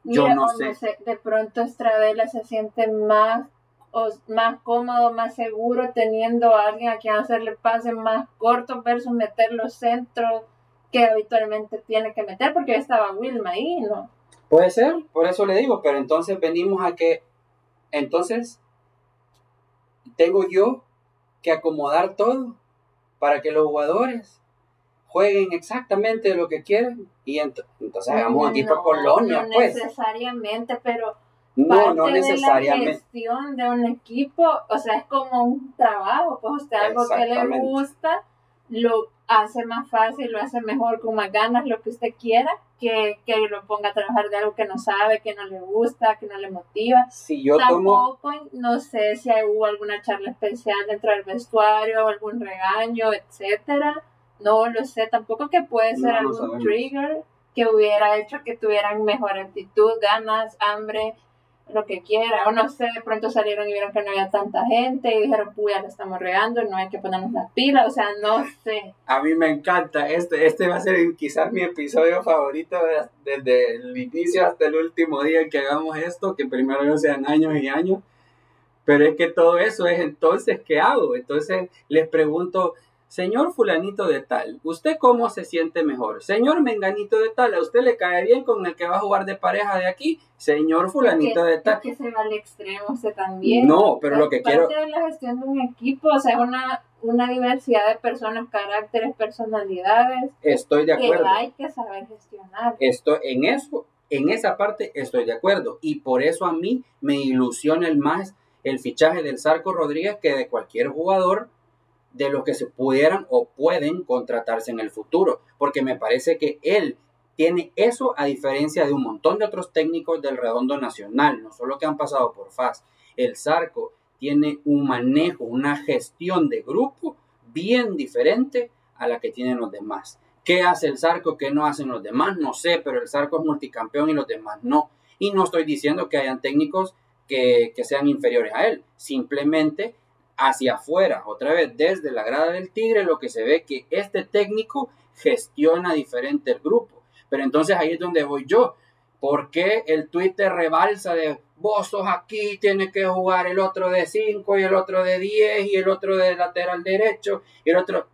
Yo no sé. De pronto Estradela se siente más, más cómodo, más seguro teniendo a alguien a quien hacerle pases más cortos versus meter los centros que habitualmente tiene que meter, porque estaba Wilma ahí, ¿no? Puede ser, por eso le digo, pero entonces venimos a que, entonces, tengo yo que acomodar todo para que los jugadores jueguen exactamente lo que quieren y entonces hagamos un equipo colonia no pues. necesariamente pero no no necesariamente de la gestión de un equipo o sea es como un trabajo pues usted algo que le gusta lo hace más fácil, lo hace mejor, con más ganas, lo que usted quiera, que, que lo ponga a trabajar de algo que no sabe, que no le gusta, que no le motiva. Si yo Tampoco, no sé si hubo alguna charla especial dentro del vestuario, algún regaño, etcétera. No lo sé, tampoco que puede ser algún trigger que hubiera hecho que tuvieran mejor actitud, ganas, hambre, lo que quiera, o no sé, de pronto salieron y vieron que no había tanta gente y dijeron, pues ya lo estamos regando, no hay que ponernos las pilas, o sea, no sé. A mí me encanta, este, este va a ser quizás mi episodio favorito desde el inicio hasta el último día que hagamos esto, que primero sean años y años, pero es que todo eso es entonces, ¿qué hago? Entonces les pregunto, Señor fulanito de tal, ¿usted cómo se siente mejor? Señor menganito de tal, ¿a usted le cae bien con el que va a jugar de pareja de aquí? Señor fulanito de tal. Que se va al extremo usted también. No, pero lo que quiero... de la gestión de un equipo, o sea, una, una diversidad de personas, caracteres, personalidades. Estoy de acuerdo. Que hay que saber gestionar. Esto, en eso, en esa parte estoy de acuerdo. Y por eso a mí me ilusiona el más el fichaje del Sarco Rodríguez que de cualquier jugador de los que se pudieran o pueden contratarse en el futuro, porque me parece que él tiene eso a diferencia de un montón de otros técnicos del redondo nacional, no solo que han pasado por FAS. El Zarco tiene un manejo, una gestión de grupo bien diferente a la que tienen los demás. ¿Qué hace el Zarco? ¿Qué no hacen los demás? No sé, pero el Zarco es multicampeón y los demás no. Y no estoy diciendo que hayan técnicos que, que sean inferiores a él. Simplemente hacia afuera, otra vez desde la grada del Tigre, lo que se ve que este técnico gestiona diferente el grupo. Pero entonces ahí es donde voy yo. ¿Por qué el Twitter rebalsa de vos sos aquí, tiene que jugar el otro de 5 y el otro de 10 y el otro de lateral derecho y el otro...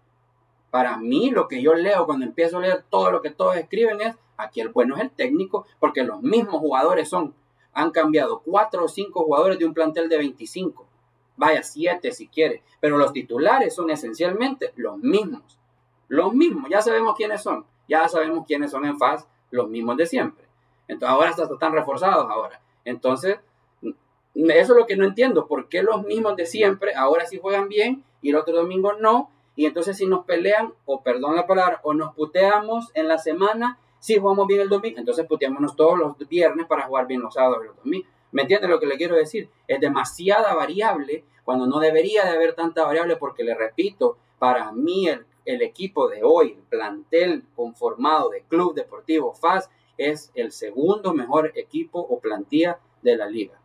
Para mí lo que yo leo cuando empiezo a leer todo lo que todos escriben es, aquí el bueno es el técnico, porque los mismos jugadores son, han cambiado 4 o 5 jugadores de un plantel de 25 vaya siete si quiere, pero los titulares son esencialmente los mismos, los mismos, ya sabemos quiénes son, ya sabemos quiénes son en FAS, los mismos de siempre. Entonces ahora están reforzados ahora. Entonces, eso es lo que no entiendo, ¿por qué los mismos de siempre ahora sí juegan bien y el otro domingo no? Y entonces si nos pelean, o perdón la palabra, o nos puteamos en la semana, si jugamos bien el domingo, entonces puteémonos todos los viernes para jugar bien los sábados y los domingos. ¿Me entiendes lo que le quiero decir? Es demasiada variable cuando no debería de haber tanta variable porque le repito, para mí el, el equipo de hoy, el plantel conformado de Club Deportivo FAS, es el segundo mejor equipo o plantilla de la liga.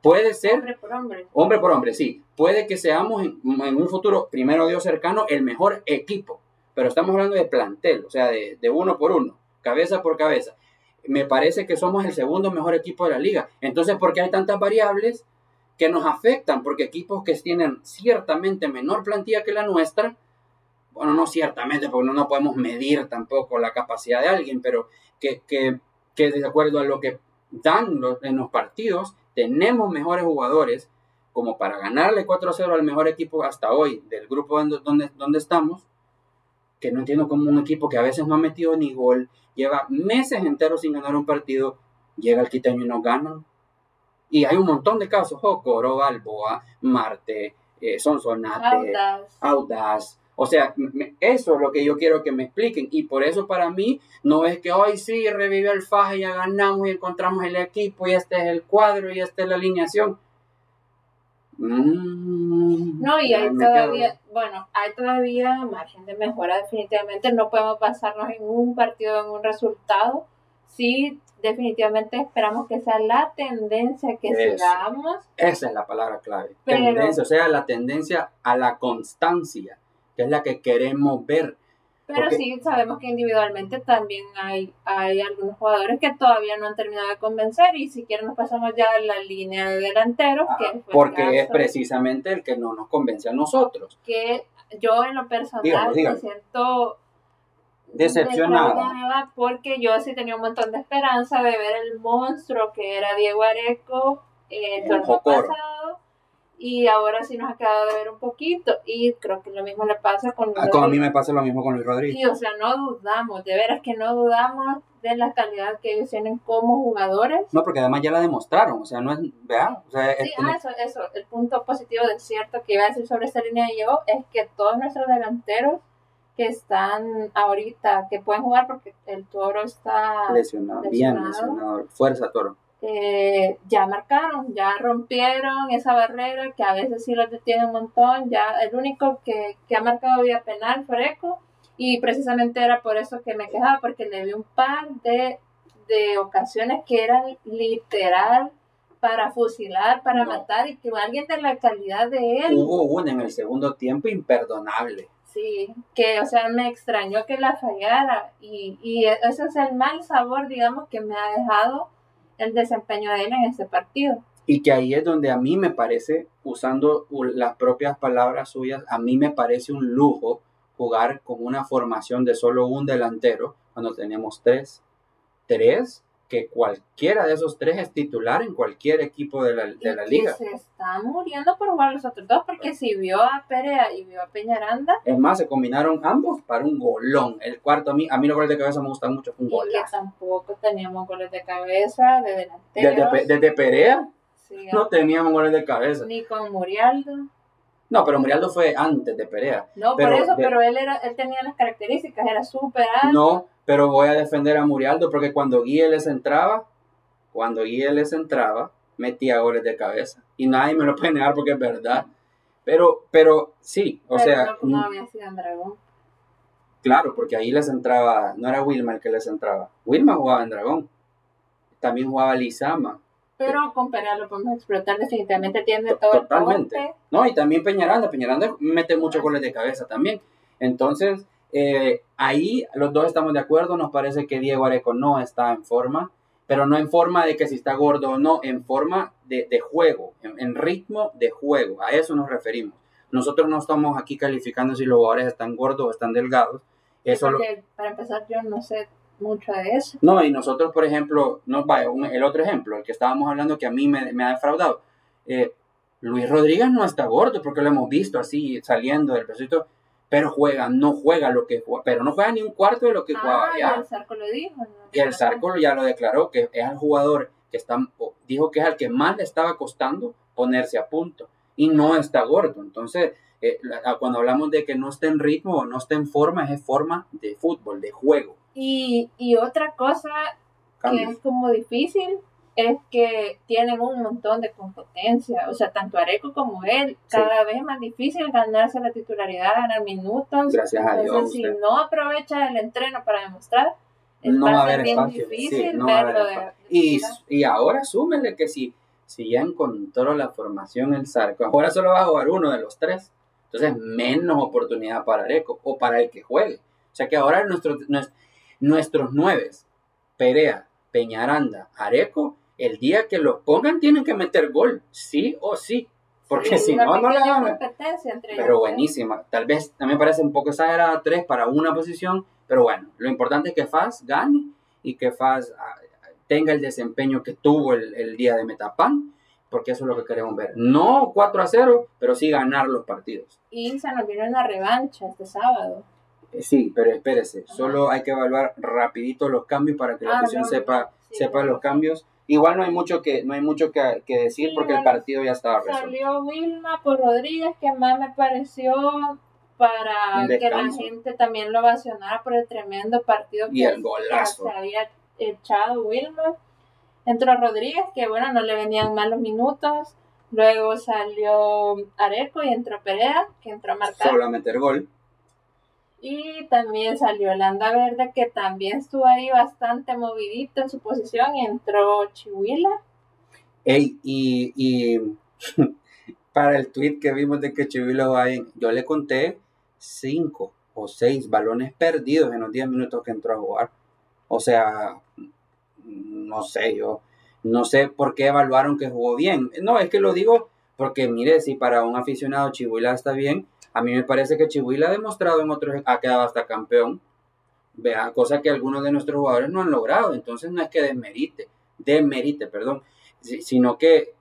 Puede ser. Hombre por hombre. Hombre por hombre, sí. Puede que seamos en, en un futuro, primero Dios cercano, el mejor equipo. Pero estamos hablando de plantel, o sea, de, de uno por uno, cabeza por cabeza me parece que somos el segundo mejor equipo de la liga. Entonces, ¿por qué hay tantas variables que nos afectan? Porque equipos que tienen ciertamente menor plantilla que la nuestra, bueno, no ciertamente, porque no, podemos medir tampoco la capacidad de alguien, pero que, que, que de acuerdo a lo que dan en los partidos, tenemos mejores jugadores como para ganarle 4-0 al mejor equipo hasta hoy del grupo donde, donde, donde estamos, que no entiendo cómo un equipo que a veces no ha metido ni gol, lleva meses enteros sin ganar un partido, llega el quiteño y no ganan. Y hay un montón de casos, Jocoro, Balboa, Marte, eh, Sonsonate, Audaz. Audaz. O sea, eso es lo que yo quiero que me expliquen. Y por eso para mí no es que hoy sí revive el faje, ya ganamos y encontramos el equipo y este es el cuadro y esta es la alineación. Mm, no, y hay todavía, bueno, hay todavía margen de mejora definitivamente. No podemos basarnos en un partido, en un resultado. Sí, definitivamente esperamos que sea la tendencia que sigamos. Esa es la palabra clave. tendencia, o sea, la tendencia a la constancia, que es la que queremos ver. Pero sí sabemos que individualmente también hay, hay algunos jugadores que todavía no han terminado de convencer y si quieren nos pasamos ya a la línea de delanteros. que porque es precisamente el que no nos convence a nosotros. Que yo en lo personal me siento decepcionada porque yo sí tenía un montón de esperanza de ver el monstruo que era Diego Areco el torneo pasado y ahora sí nos ha quedado de ver un poquito y creo que lo mismo le pasa con Luis ah, a mí me pasa lo mismo con Luis Rodríguez. Sí, o sea, no dudamos, de veras que no dudamos de la calidad que ellos tienen como jugadores. No, porque además ya la demostraron, o sea, no es, vea, o sea, sí, ah, eso, eso, el punto positivo de cierto que iba a decir sobre esta línea de yo es que todos nuestros delanteros que están ahorita, que pueden jugar porque el toro está lesionado, bien lesionado, fuerza toro eh, ya marcaron, ya rompieron esa barrera que a veces sí los detiene un montón. Ya el único que, que ha marcado vía penal fue Eco y precisamente era por eso que me quejaba porque le vi un par de, de ocasiones que eran literal para fusilar, para matar y que alguien de la calidad de él. Hubo una en el segundo tiempo imperdonable. Sí, que o sea, me extrañó que la fallara y, y ese es el mal sabor, digamos, que me ha dejado el desempeño de él en ese partido. Y que ahí es donde a mí me parece, usando las propias palabras suyas, a mí me parece un lujo jugar con una formación de solo un delantero cuando tenemos tres. Tres que cualquiera de esos tres es titular en cualquier equipo de la, de la liga. se está muriendo por jugar los otros dos, porque si vio a Perea y vio a Peñaranda. Es más, se combinaron ambos para un golón. El cuarto, a mí, a mí los goles de cabeza me gustan mucho, fue un gol. Que tampoco teníamos goles de cabeza, de delanteros. Desde, desde Perea sí, no teníamos goles de cabeza. Ni con Murialdo. No, pero Murialdo fue antes de Perea. No, por eso, pero él, era, él tenía las características, era súper alto. No, pero voy a defender a Murialdo porque cuando Guille les entraba, cuando Guille les entraba, metía goles de cabeza. Y nadie me lo puede negar porque es verdad. Pero, pero sí, o sea. No, sido en Dragón. Claro, porque ahí les entraba, no era Wilma el que les entraba. Wilma jugaba en Dragón. También jugaba Lizama. Pero con Perea lo podemos explotar, definitivamente tiene todo Totalmente. El no, y también Peñaranda. Peñaranda mete muchos goles de cabeza también. Entonces, eh, ahí los dos estamos de acuerdo. Nos parece que Diego Areco no está en forma, pero no en forma de que si está gordo o no, en forma de, juego, en, ritmo de juego. A eso nos referimos. Nosotros no estamos aquí calificando si los jugadores están gordos o están delgados. Eso Para empezar, yo no sé mucho de eso. No, y nosotros, por ejemplo, no, vaya, el otro ejemplo, el que estábamos hablando que a mí me, me ha defraudado. Eh, Luis Rodríguez no está gordo porque lo hemos visto así saliendo del pesito pero juega, no juega lo que juega, pero no juega ni un cuarto de lo que jugaba ah, ya. Y el Zarco lo dijo. Y el Zarco ya lo declaró, que es el jugador que está, dijo que es el que más le estaba costando ponerse a punto y no está gordo. Entonces, eh, cuando hablamos de que no está en ritmo o no está en forma, es forma de fútbol, de juego. Y, y otra cosa que es como difícil es que tienen un montón de competencia, o sea, tanto Areco como él, cada vez es más difícil ganarse la titularidad, ganar minutos. Gracias a Dios. si no aprovecha el entreno para demostrar, es no va a haber bien difícil verlo. y, y ahora súmele que si, si ya encontró la formación el Zarco, ahora solo va a jugar uno de los tres, entonces menos oportunidad para Areco o para el que juegue. O sea que ahora nuestros, nuestros nueve, Perea, Peñaranda, Areco, el día que los pongan tienen que meter gol, sí o sí. Porque si no, no la Pero buenísima. Tal vez también parece un poco exagerada tres para una posición, pero bueno, lo importante es que Faz gane y que Faz ah, tenga el desempeño que tuvo el, día de Metapan, porque eso es lo que queremos ver. No 4 a 0, pero sí ganar los partidos. Y se nos viene una revancha este sábado. Eh, sí, pero espérese, solo hay que evaluar rapidito los cambios para que la ah, sepa, sepa los cambios Igual no hay mucho que, no hay mucho que, decir porque el partido ya estaba resuelto. Salió Wilma por Rodríguez, que más me pareció para que la gente también lo ovacionara por el tremendo partido y que, el golazo. se había echado Wilma. Entró Rodríguez, que bueno, no le venían malos minutos. Luego salió Areco y entró Perea, que entró a marcar. Solo a meter gol. Y también salió Landa Verde, que también estuvo ahí bastante movidito en su posición y entró Chihuila. Ey, y, y [LAUGHS] para el tweet que vimos de que Chihuila va ahí, yo le conté cinco o seis balones perdidos en los 10 minutos que entró a jugar. O sea, no sé, yo no sé por qué evaluaron que jugó bien. No, es que lo digo porque, mire, si para un aficionado Chihuila está bien, a mí me parece que Chihuahua ha demostrado en otros, ha quedado hasta campeón, vea, cosa que algunos de nuestros jugadores no han logrado. Entonces no es que desmerite, desmerite, perdón, sino que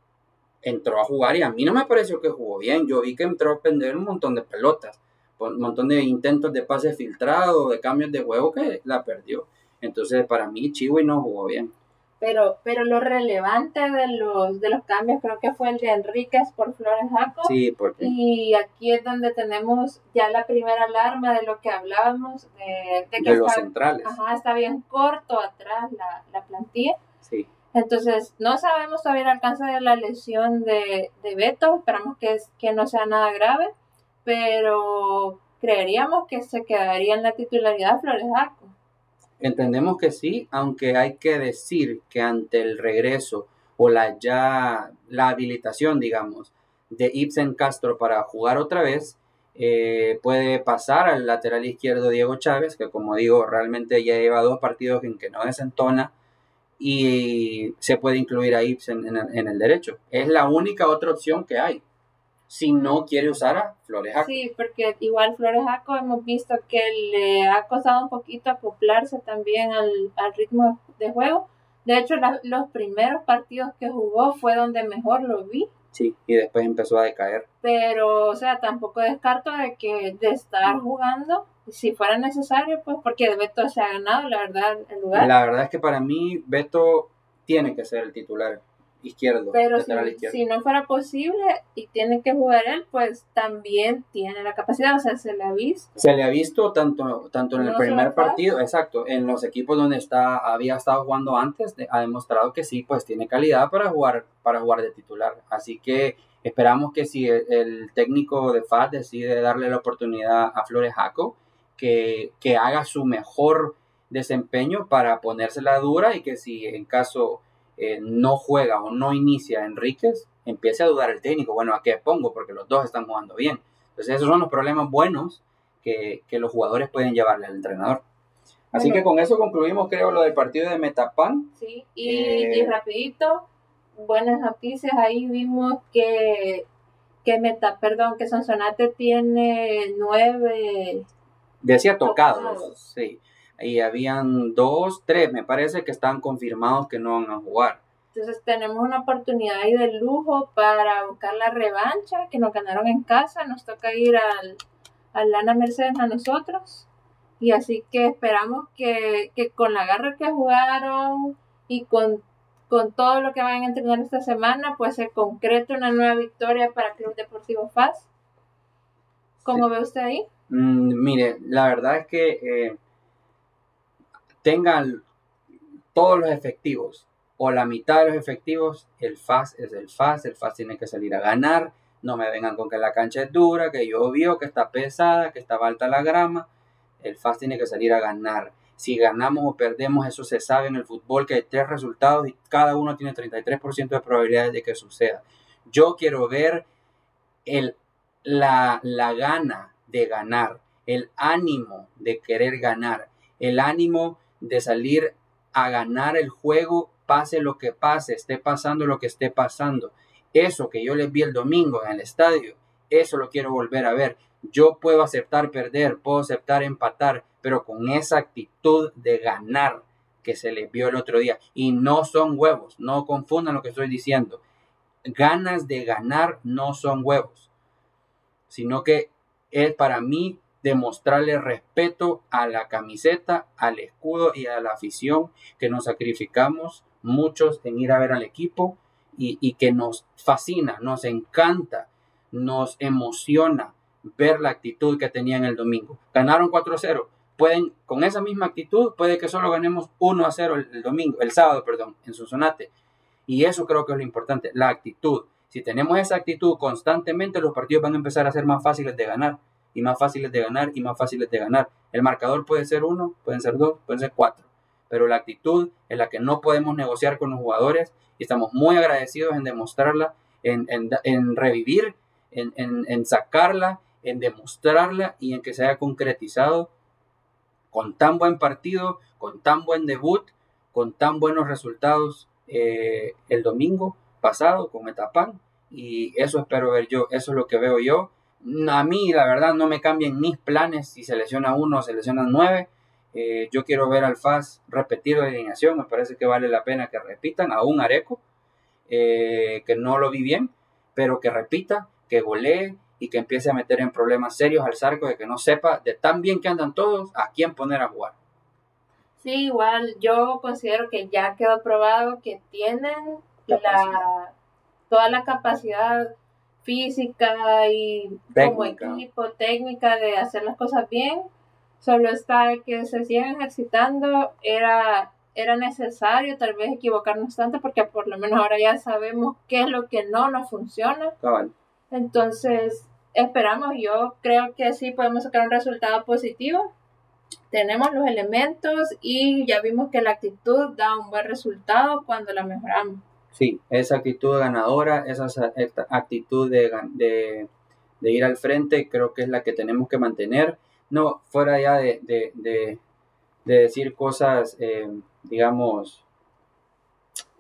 entró a jugar y a mí no me pareció que jugó bien. Yo vi que entró a prender un montón de pelotas, un montón de intentos de pases filtrados, de cambios de juego que la perdió. Entonces para mí Chihuahua no jugó bien pero, pero lo relevante de los, de los cambios creo que fue el de Enríquez por Flores Jaco. Sí, porque... Y aquí es donde tenemos ya la primera alarma de lo que hablábamos, de, de que los centrales. Ajá, está bien corto atrás la, la plantilla. Sí. Entonces, no sabemos todavía el alcance de la lesión de, de Beto, esperamos que, que no sea nada grave, pero creeríamos que se quedaría en la titularidad Flores Jaco. Entendemos que sí, aunque hay que decir que ante el regreso o la ya la habilitación, digamos, de Ibsen Castro para jugar otra vez, eh, puede pasar al lateral izquierdo Diego Chávez, que como digo, realmente ya lleva dos partidos en que no desentona, y se puede incluir a Ibsen en el derecho. Es la única otra opción que hay si no quiere usar a Flores Jaco. Sí, porque igual Flores Jaco hemos visto que le ha costado un poquito acoplarse también al, ritmo de juego. De hecho, los primeros partidos que jugó fue donde mejor lo vi. Sí, y después empezó a decaer. Pero, o sea, tampoco descarto de que de estar jugando, si fuera necesario, pues porque Beto se ha ganado, la verdad, el lugar. La verdad es que para mí Beto tiene que ser el titular izquierdo. Pero si, no fuera posible y tiene que jugar él, pues también tiene la capacidad, o sea, se le ha visto. Se le ha visto tanto, tanto en el primer partido, exacto, en los equipos donde está, había estado jugando antes, ha demostrado que sí, pues tiene calidad para jugar, para jugar de titular. Así que esperamos que si el, técnico de FAD decide darle la oportunidad a Flores Jaco, que, que haga su mejor desempeño para ponérsela dura y que si en caso eh, no juega o no inicia Enríquez, empiece a dudar el técnico, bueno, ¿a qué pongo? Porque los dos están jugando bien. Entonces esos son los problemas buenos que, los jugadores pueden llevarle al entrenador. Así que con eso concluimos, creo, lo del partido de Metapan. Sí, y, eh, rapidito, buenas noticias, ahí vimos que, que Meta, perdón, que Sonsonate tiene nueve... Decía tocados, sí y habían dos, tres, me parece, que están confirmados que no van a jugar. Entonces tenemos una oportunidad ahí de lujo para buscar la revancha, que nos ganaron en casa, nos toca ir al, al Lana Mercedes a nosotros. Y así que esperamos que, con la garra que jugaron y con, con todo lo que van a entrenar esta semana, pues se concrete una nueva victoria para Club Deportivo FAS. ¿Cómo ve usted ahí? Mm, mire, la verdad es que eh, tengan todos los efectivos o la mitad de los efectivos, el FAS es el FAS, el FAS tiene que salir a ganar, no me vengan con que la cancha es dura, que llovió, que está pesada, que está alta la grama, el FAS tiene que salir a ganar. Si ganamos o perdemos, eso se sabe en el fútbol, que hay tres resultados y cada uno tiene 33% de probabilidades de que suceda. Yo quiero ver el, la, la gana de ganar, el ánimo de querer ganar, el ánimo de salir a ganar el juego, pase lo que pase, esté pasando lo que esté pasando. Eso que yo les vi el domingo en el estadio, eso lo quiero volver a ver. Yo puedo aceptar perder, puedo aceptar empatar, pero con esa actitud de ganar que se les vio el otro día. Y no son huevos, no confundan lo que estoy diciendo. Ganas de ganar no son huevos, sino que es para mí demostrarle respeto a la camiseta, al escudo y a la afición que nos sacrificamos muchos en ir a ver al equipo y, que nos fascina, nos encanta, nos emociona ver la actitud que tenían el domingo. Ganaron 4-0. Pueden, con esa misma actitud, puede que solo ganemos 1 a 0 el, domingo, el sábado, perdón, en su sonate. Y eso creo que es lo importante, la actitud. Si tenemos esa actitud constantemente, los partidos van a empezar a ser más fáciles de ganar y más fáciles de ganar y más fáciles de ganar. El marcador puede ser uno, pueden ser dos, pueden ser cuatro, pero la actitud es la que no podemos negociar con los jugadores y estamos muy agradecidos en demostrarla, en, en, revivir, en, en, sacarla, en demostrarla y en que se haya concretizado con tan buen partido, con tan buen debut, con tan buenos resultados eh, el domingo pasado con Metapan y eso espero ver yo, eso es lo que veo yo a mí, la verdad, no me cambian mis planes si selecciona uno o selecciona nueve. Eh, yo quiero ver al FAS repetir la alineación. Me parece que vale la pena que repitan a un Areco, eh, que no lo vi bien, pero que repita, que golee y que empiece a meter en problemas serios al Zarco de que no sepa de tan bien que andan todos a quién poner a jugar. Sí, igual yo considero que ya quedó probado que tienen la, toda la capacidad física y como equipo, técnica de hacer las cosas bien. Solo está que se sigan ejercitando. Era, era necesario tal vez equivocarnos tanto porque por lo menos ahora ya sabemos qué es lo que no nos funciona. Entonces, esperamos, yo creo que sí podemos sacar un resultado positivo. Tenemos los elementos y ya vimos que la actitud da un buen resultado cuando la mejoramos. Sí, esa actitud ganadora, esa actitud de, ir al frente, creo que es la que tenemos que mantener. No, fuera ya de, decir cosas, eh, digamos,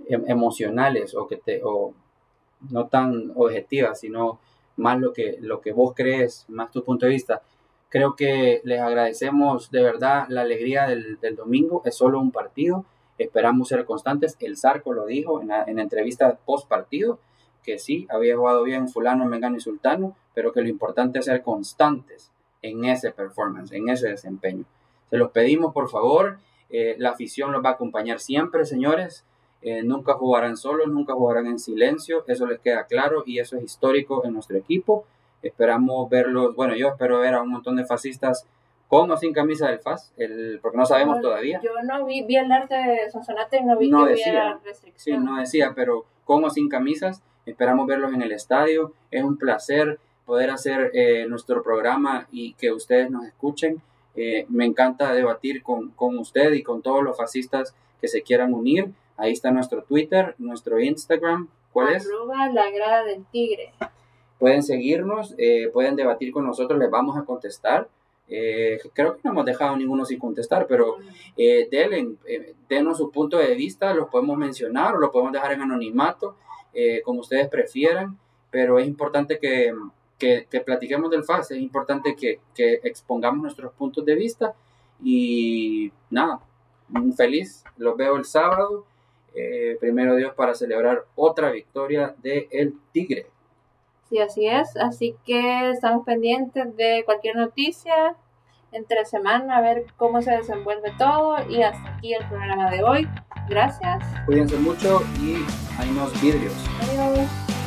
em, emocionales o, que no tan objetivas, sino más lo que, vos crees, más tu punto de vista. Creo que les agradecemos de verdad la alegría del domingo. Es solo un partido Esperamos ser constantes. El Zarco lo dijo en la, entrevista post partido, que sí, había jugado bien fulano, mengano y sultano, pero que lo importante es ser constantes en ese performance, en ese desempeño. Se los pedimos, por favor. Eh, la afición los va a acompañar siempre, señores. Eh, nunca jugarán solos, nunca jugarán en silencio, eso les queda claro y eso es histórico en nuestro equipo. Esperamos verlos, bueno, yo espero ver a un montón de fascistas con o sin camisa del FAS, el, porque no sabemos todavía. Yo no vi, vi el arte de Sonsonate y no vi no que decía, hubiera restricción. Sí, no decía, pero con o sin camisas, esperamos verlos en el estadio. Es un placer poder hacer eh, nuestro programa y que ustedes nos escuchen. Eh, me encanta debatir con, con usted y con todos los fascistas que se quieran unir. Ahí está nuestro Twitter, nuestro Instagram. ¿Cuál es? La grada del tigre. Pueden seguirnos, eh, pueden debatir con nosotros, les vamos a contestar. Eh, creo que no hemos dejado ninguno sin contestar, pero eh, eh, denos su punto de vista, los podemos mencionar o lo podemos dejar en anonimato, como ustedes prefieran, pero es importante que, que, que platiquemos del FAS, es importante que, que expongamos nuestros puntos de vista y nada, feliz, los veo el sábado, primero Dios para celebrar otra victoria de El Tigre. Sí, así es. Así que estamos pendientes de cualquier noticia entre semana, a ver cómo se desenvuelve todo. Y hasta aquí el programa de hoy. Gracias. Cuídense mucho y hay unos vidrios. Adiós.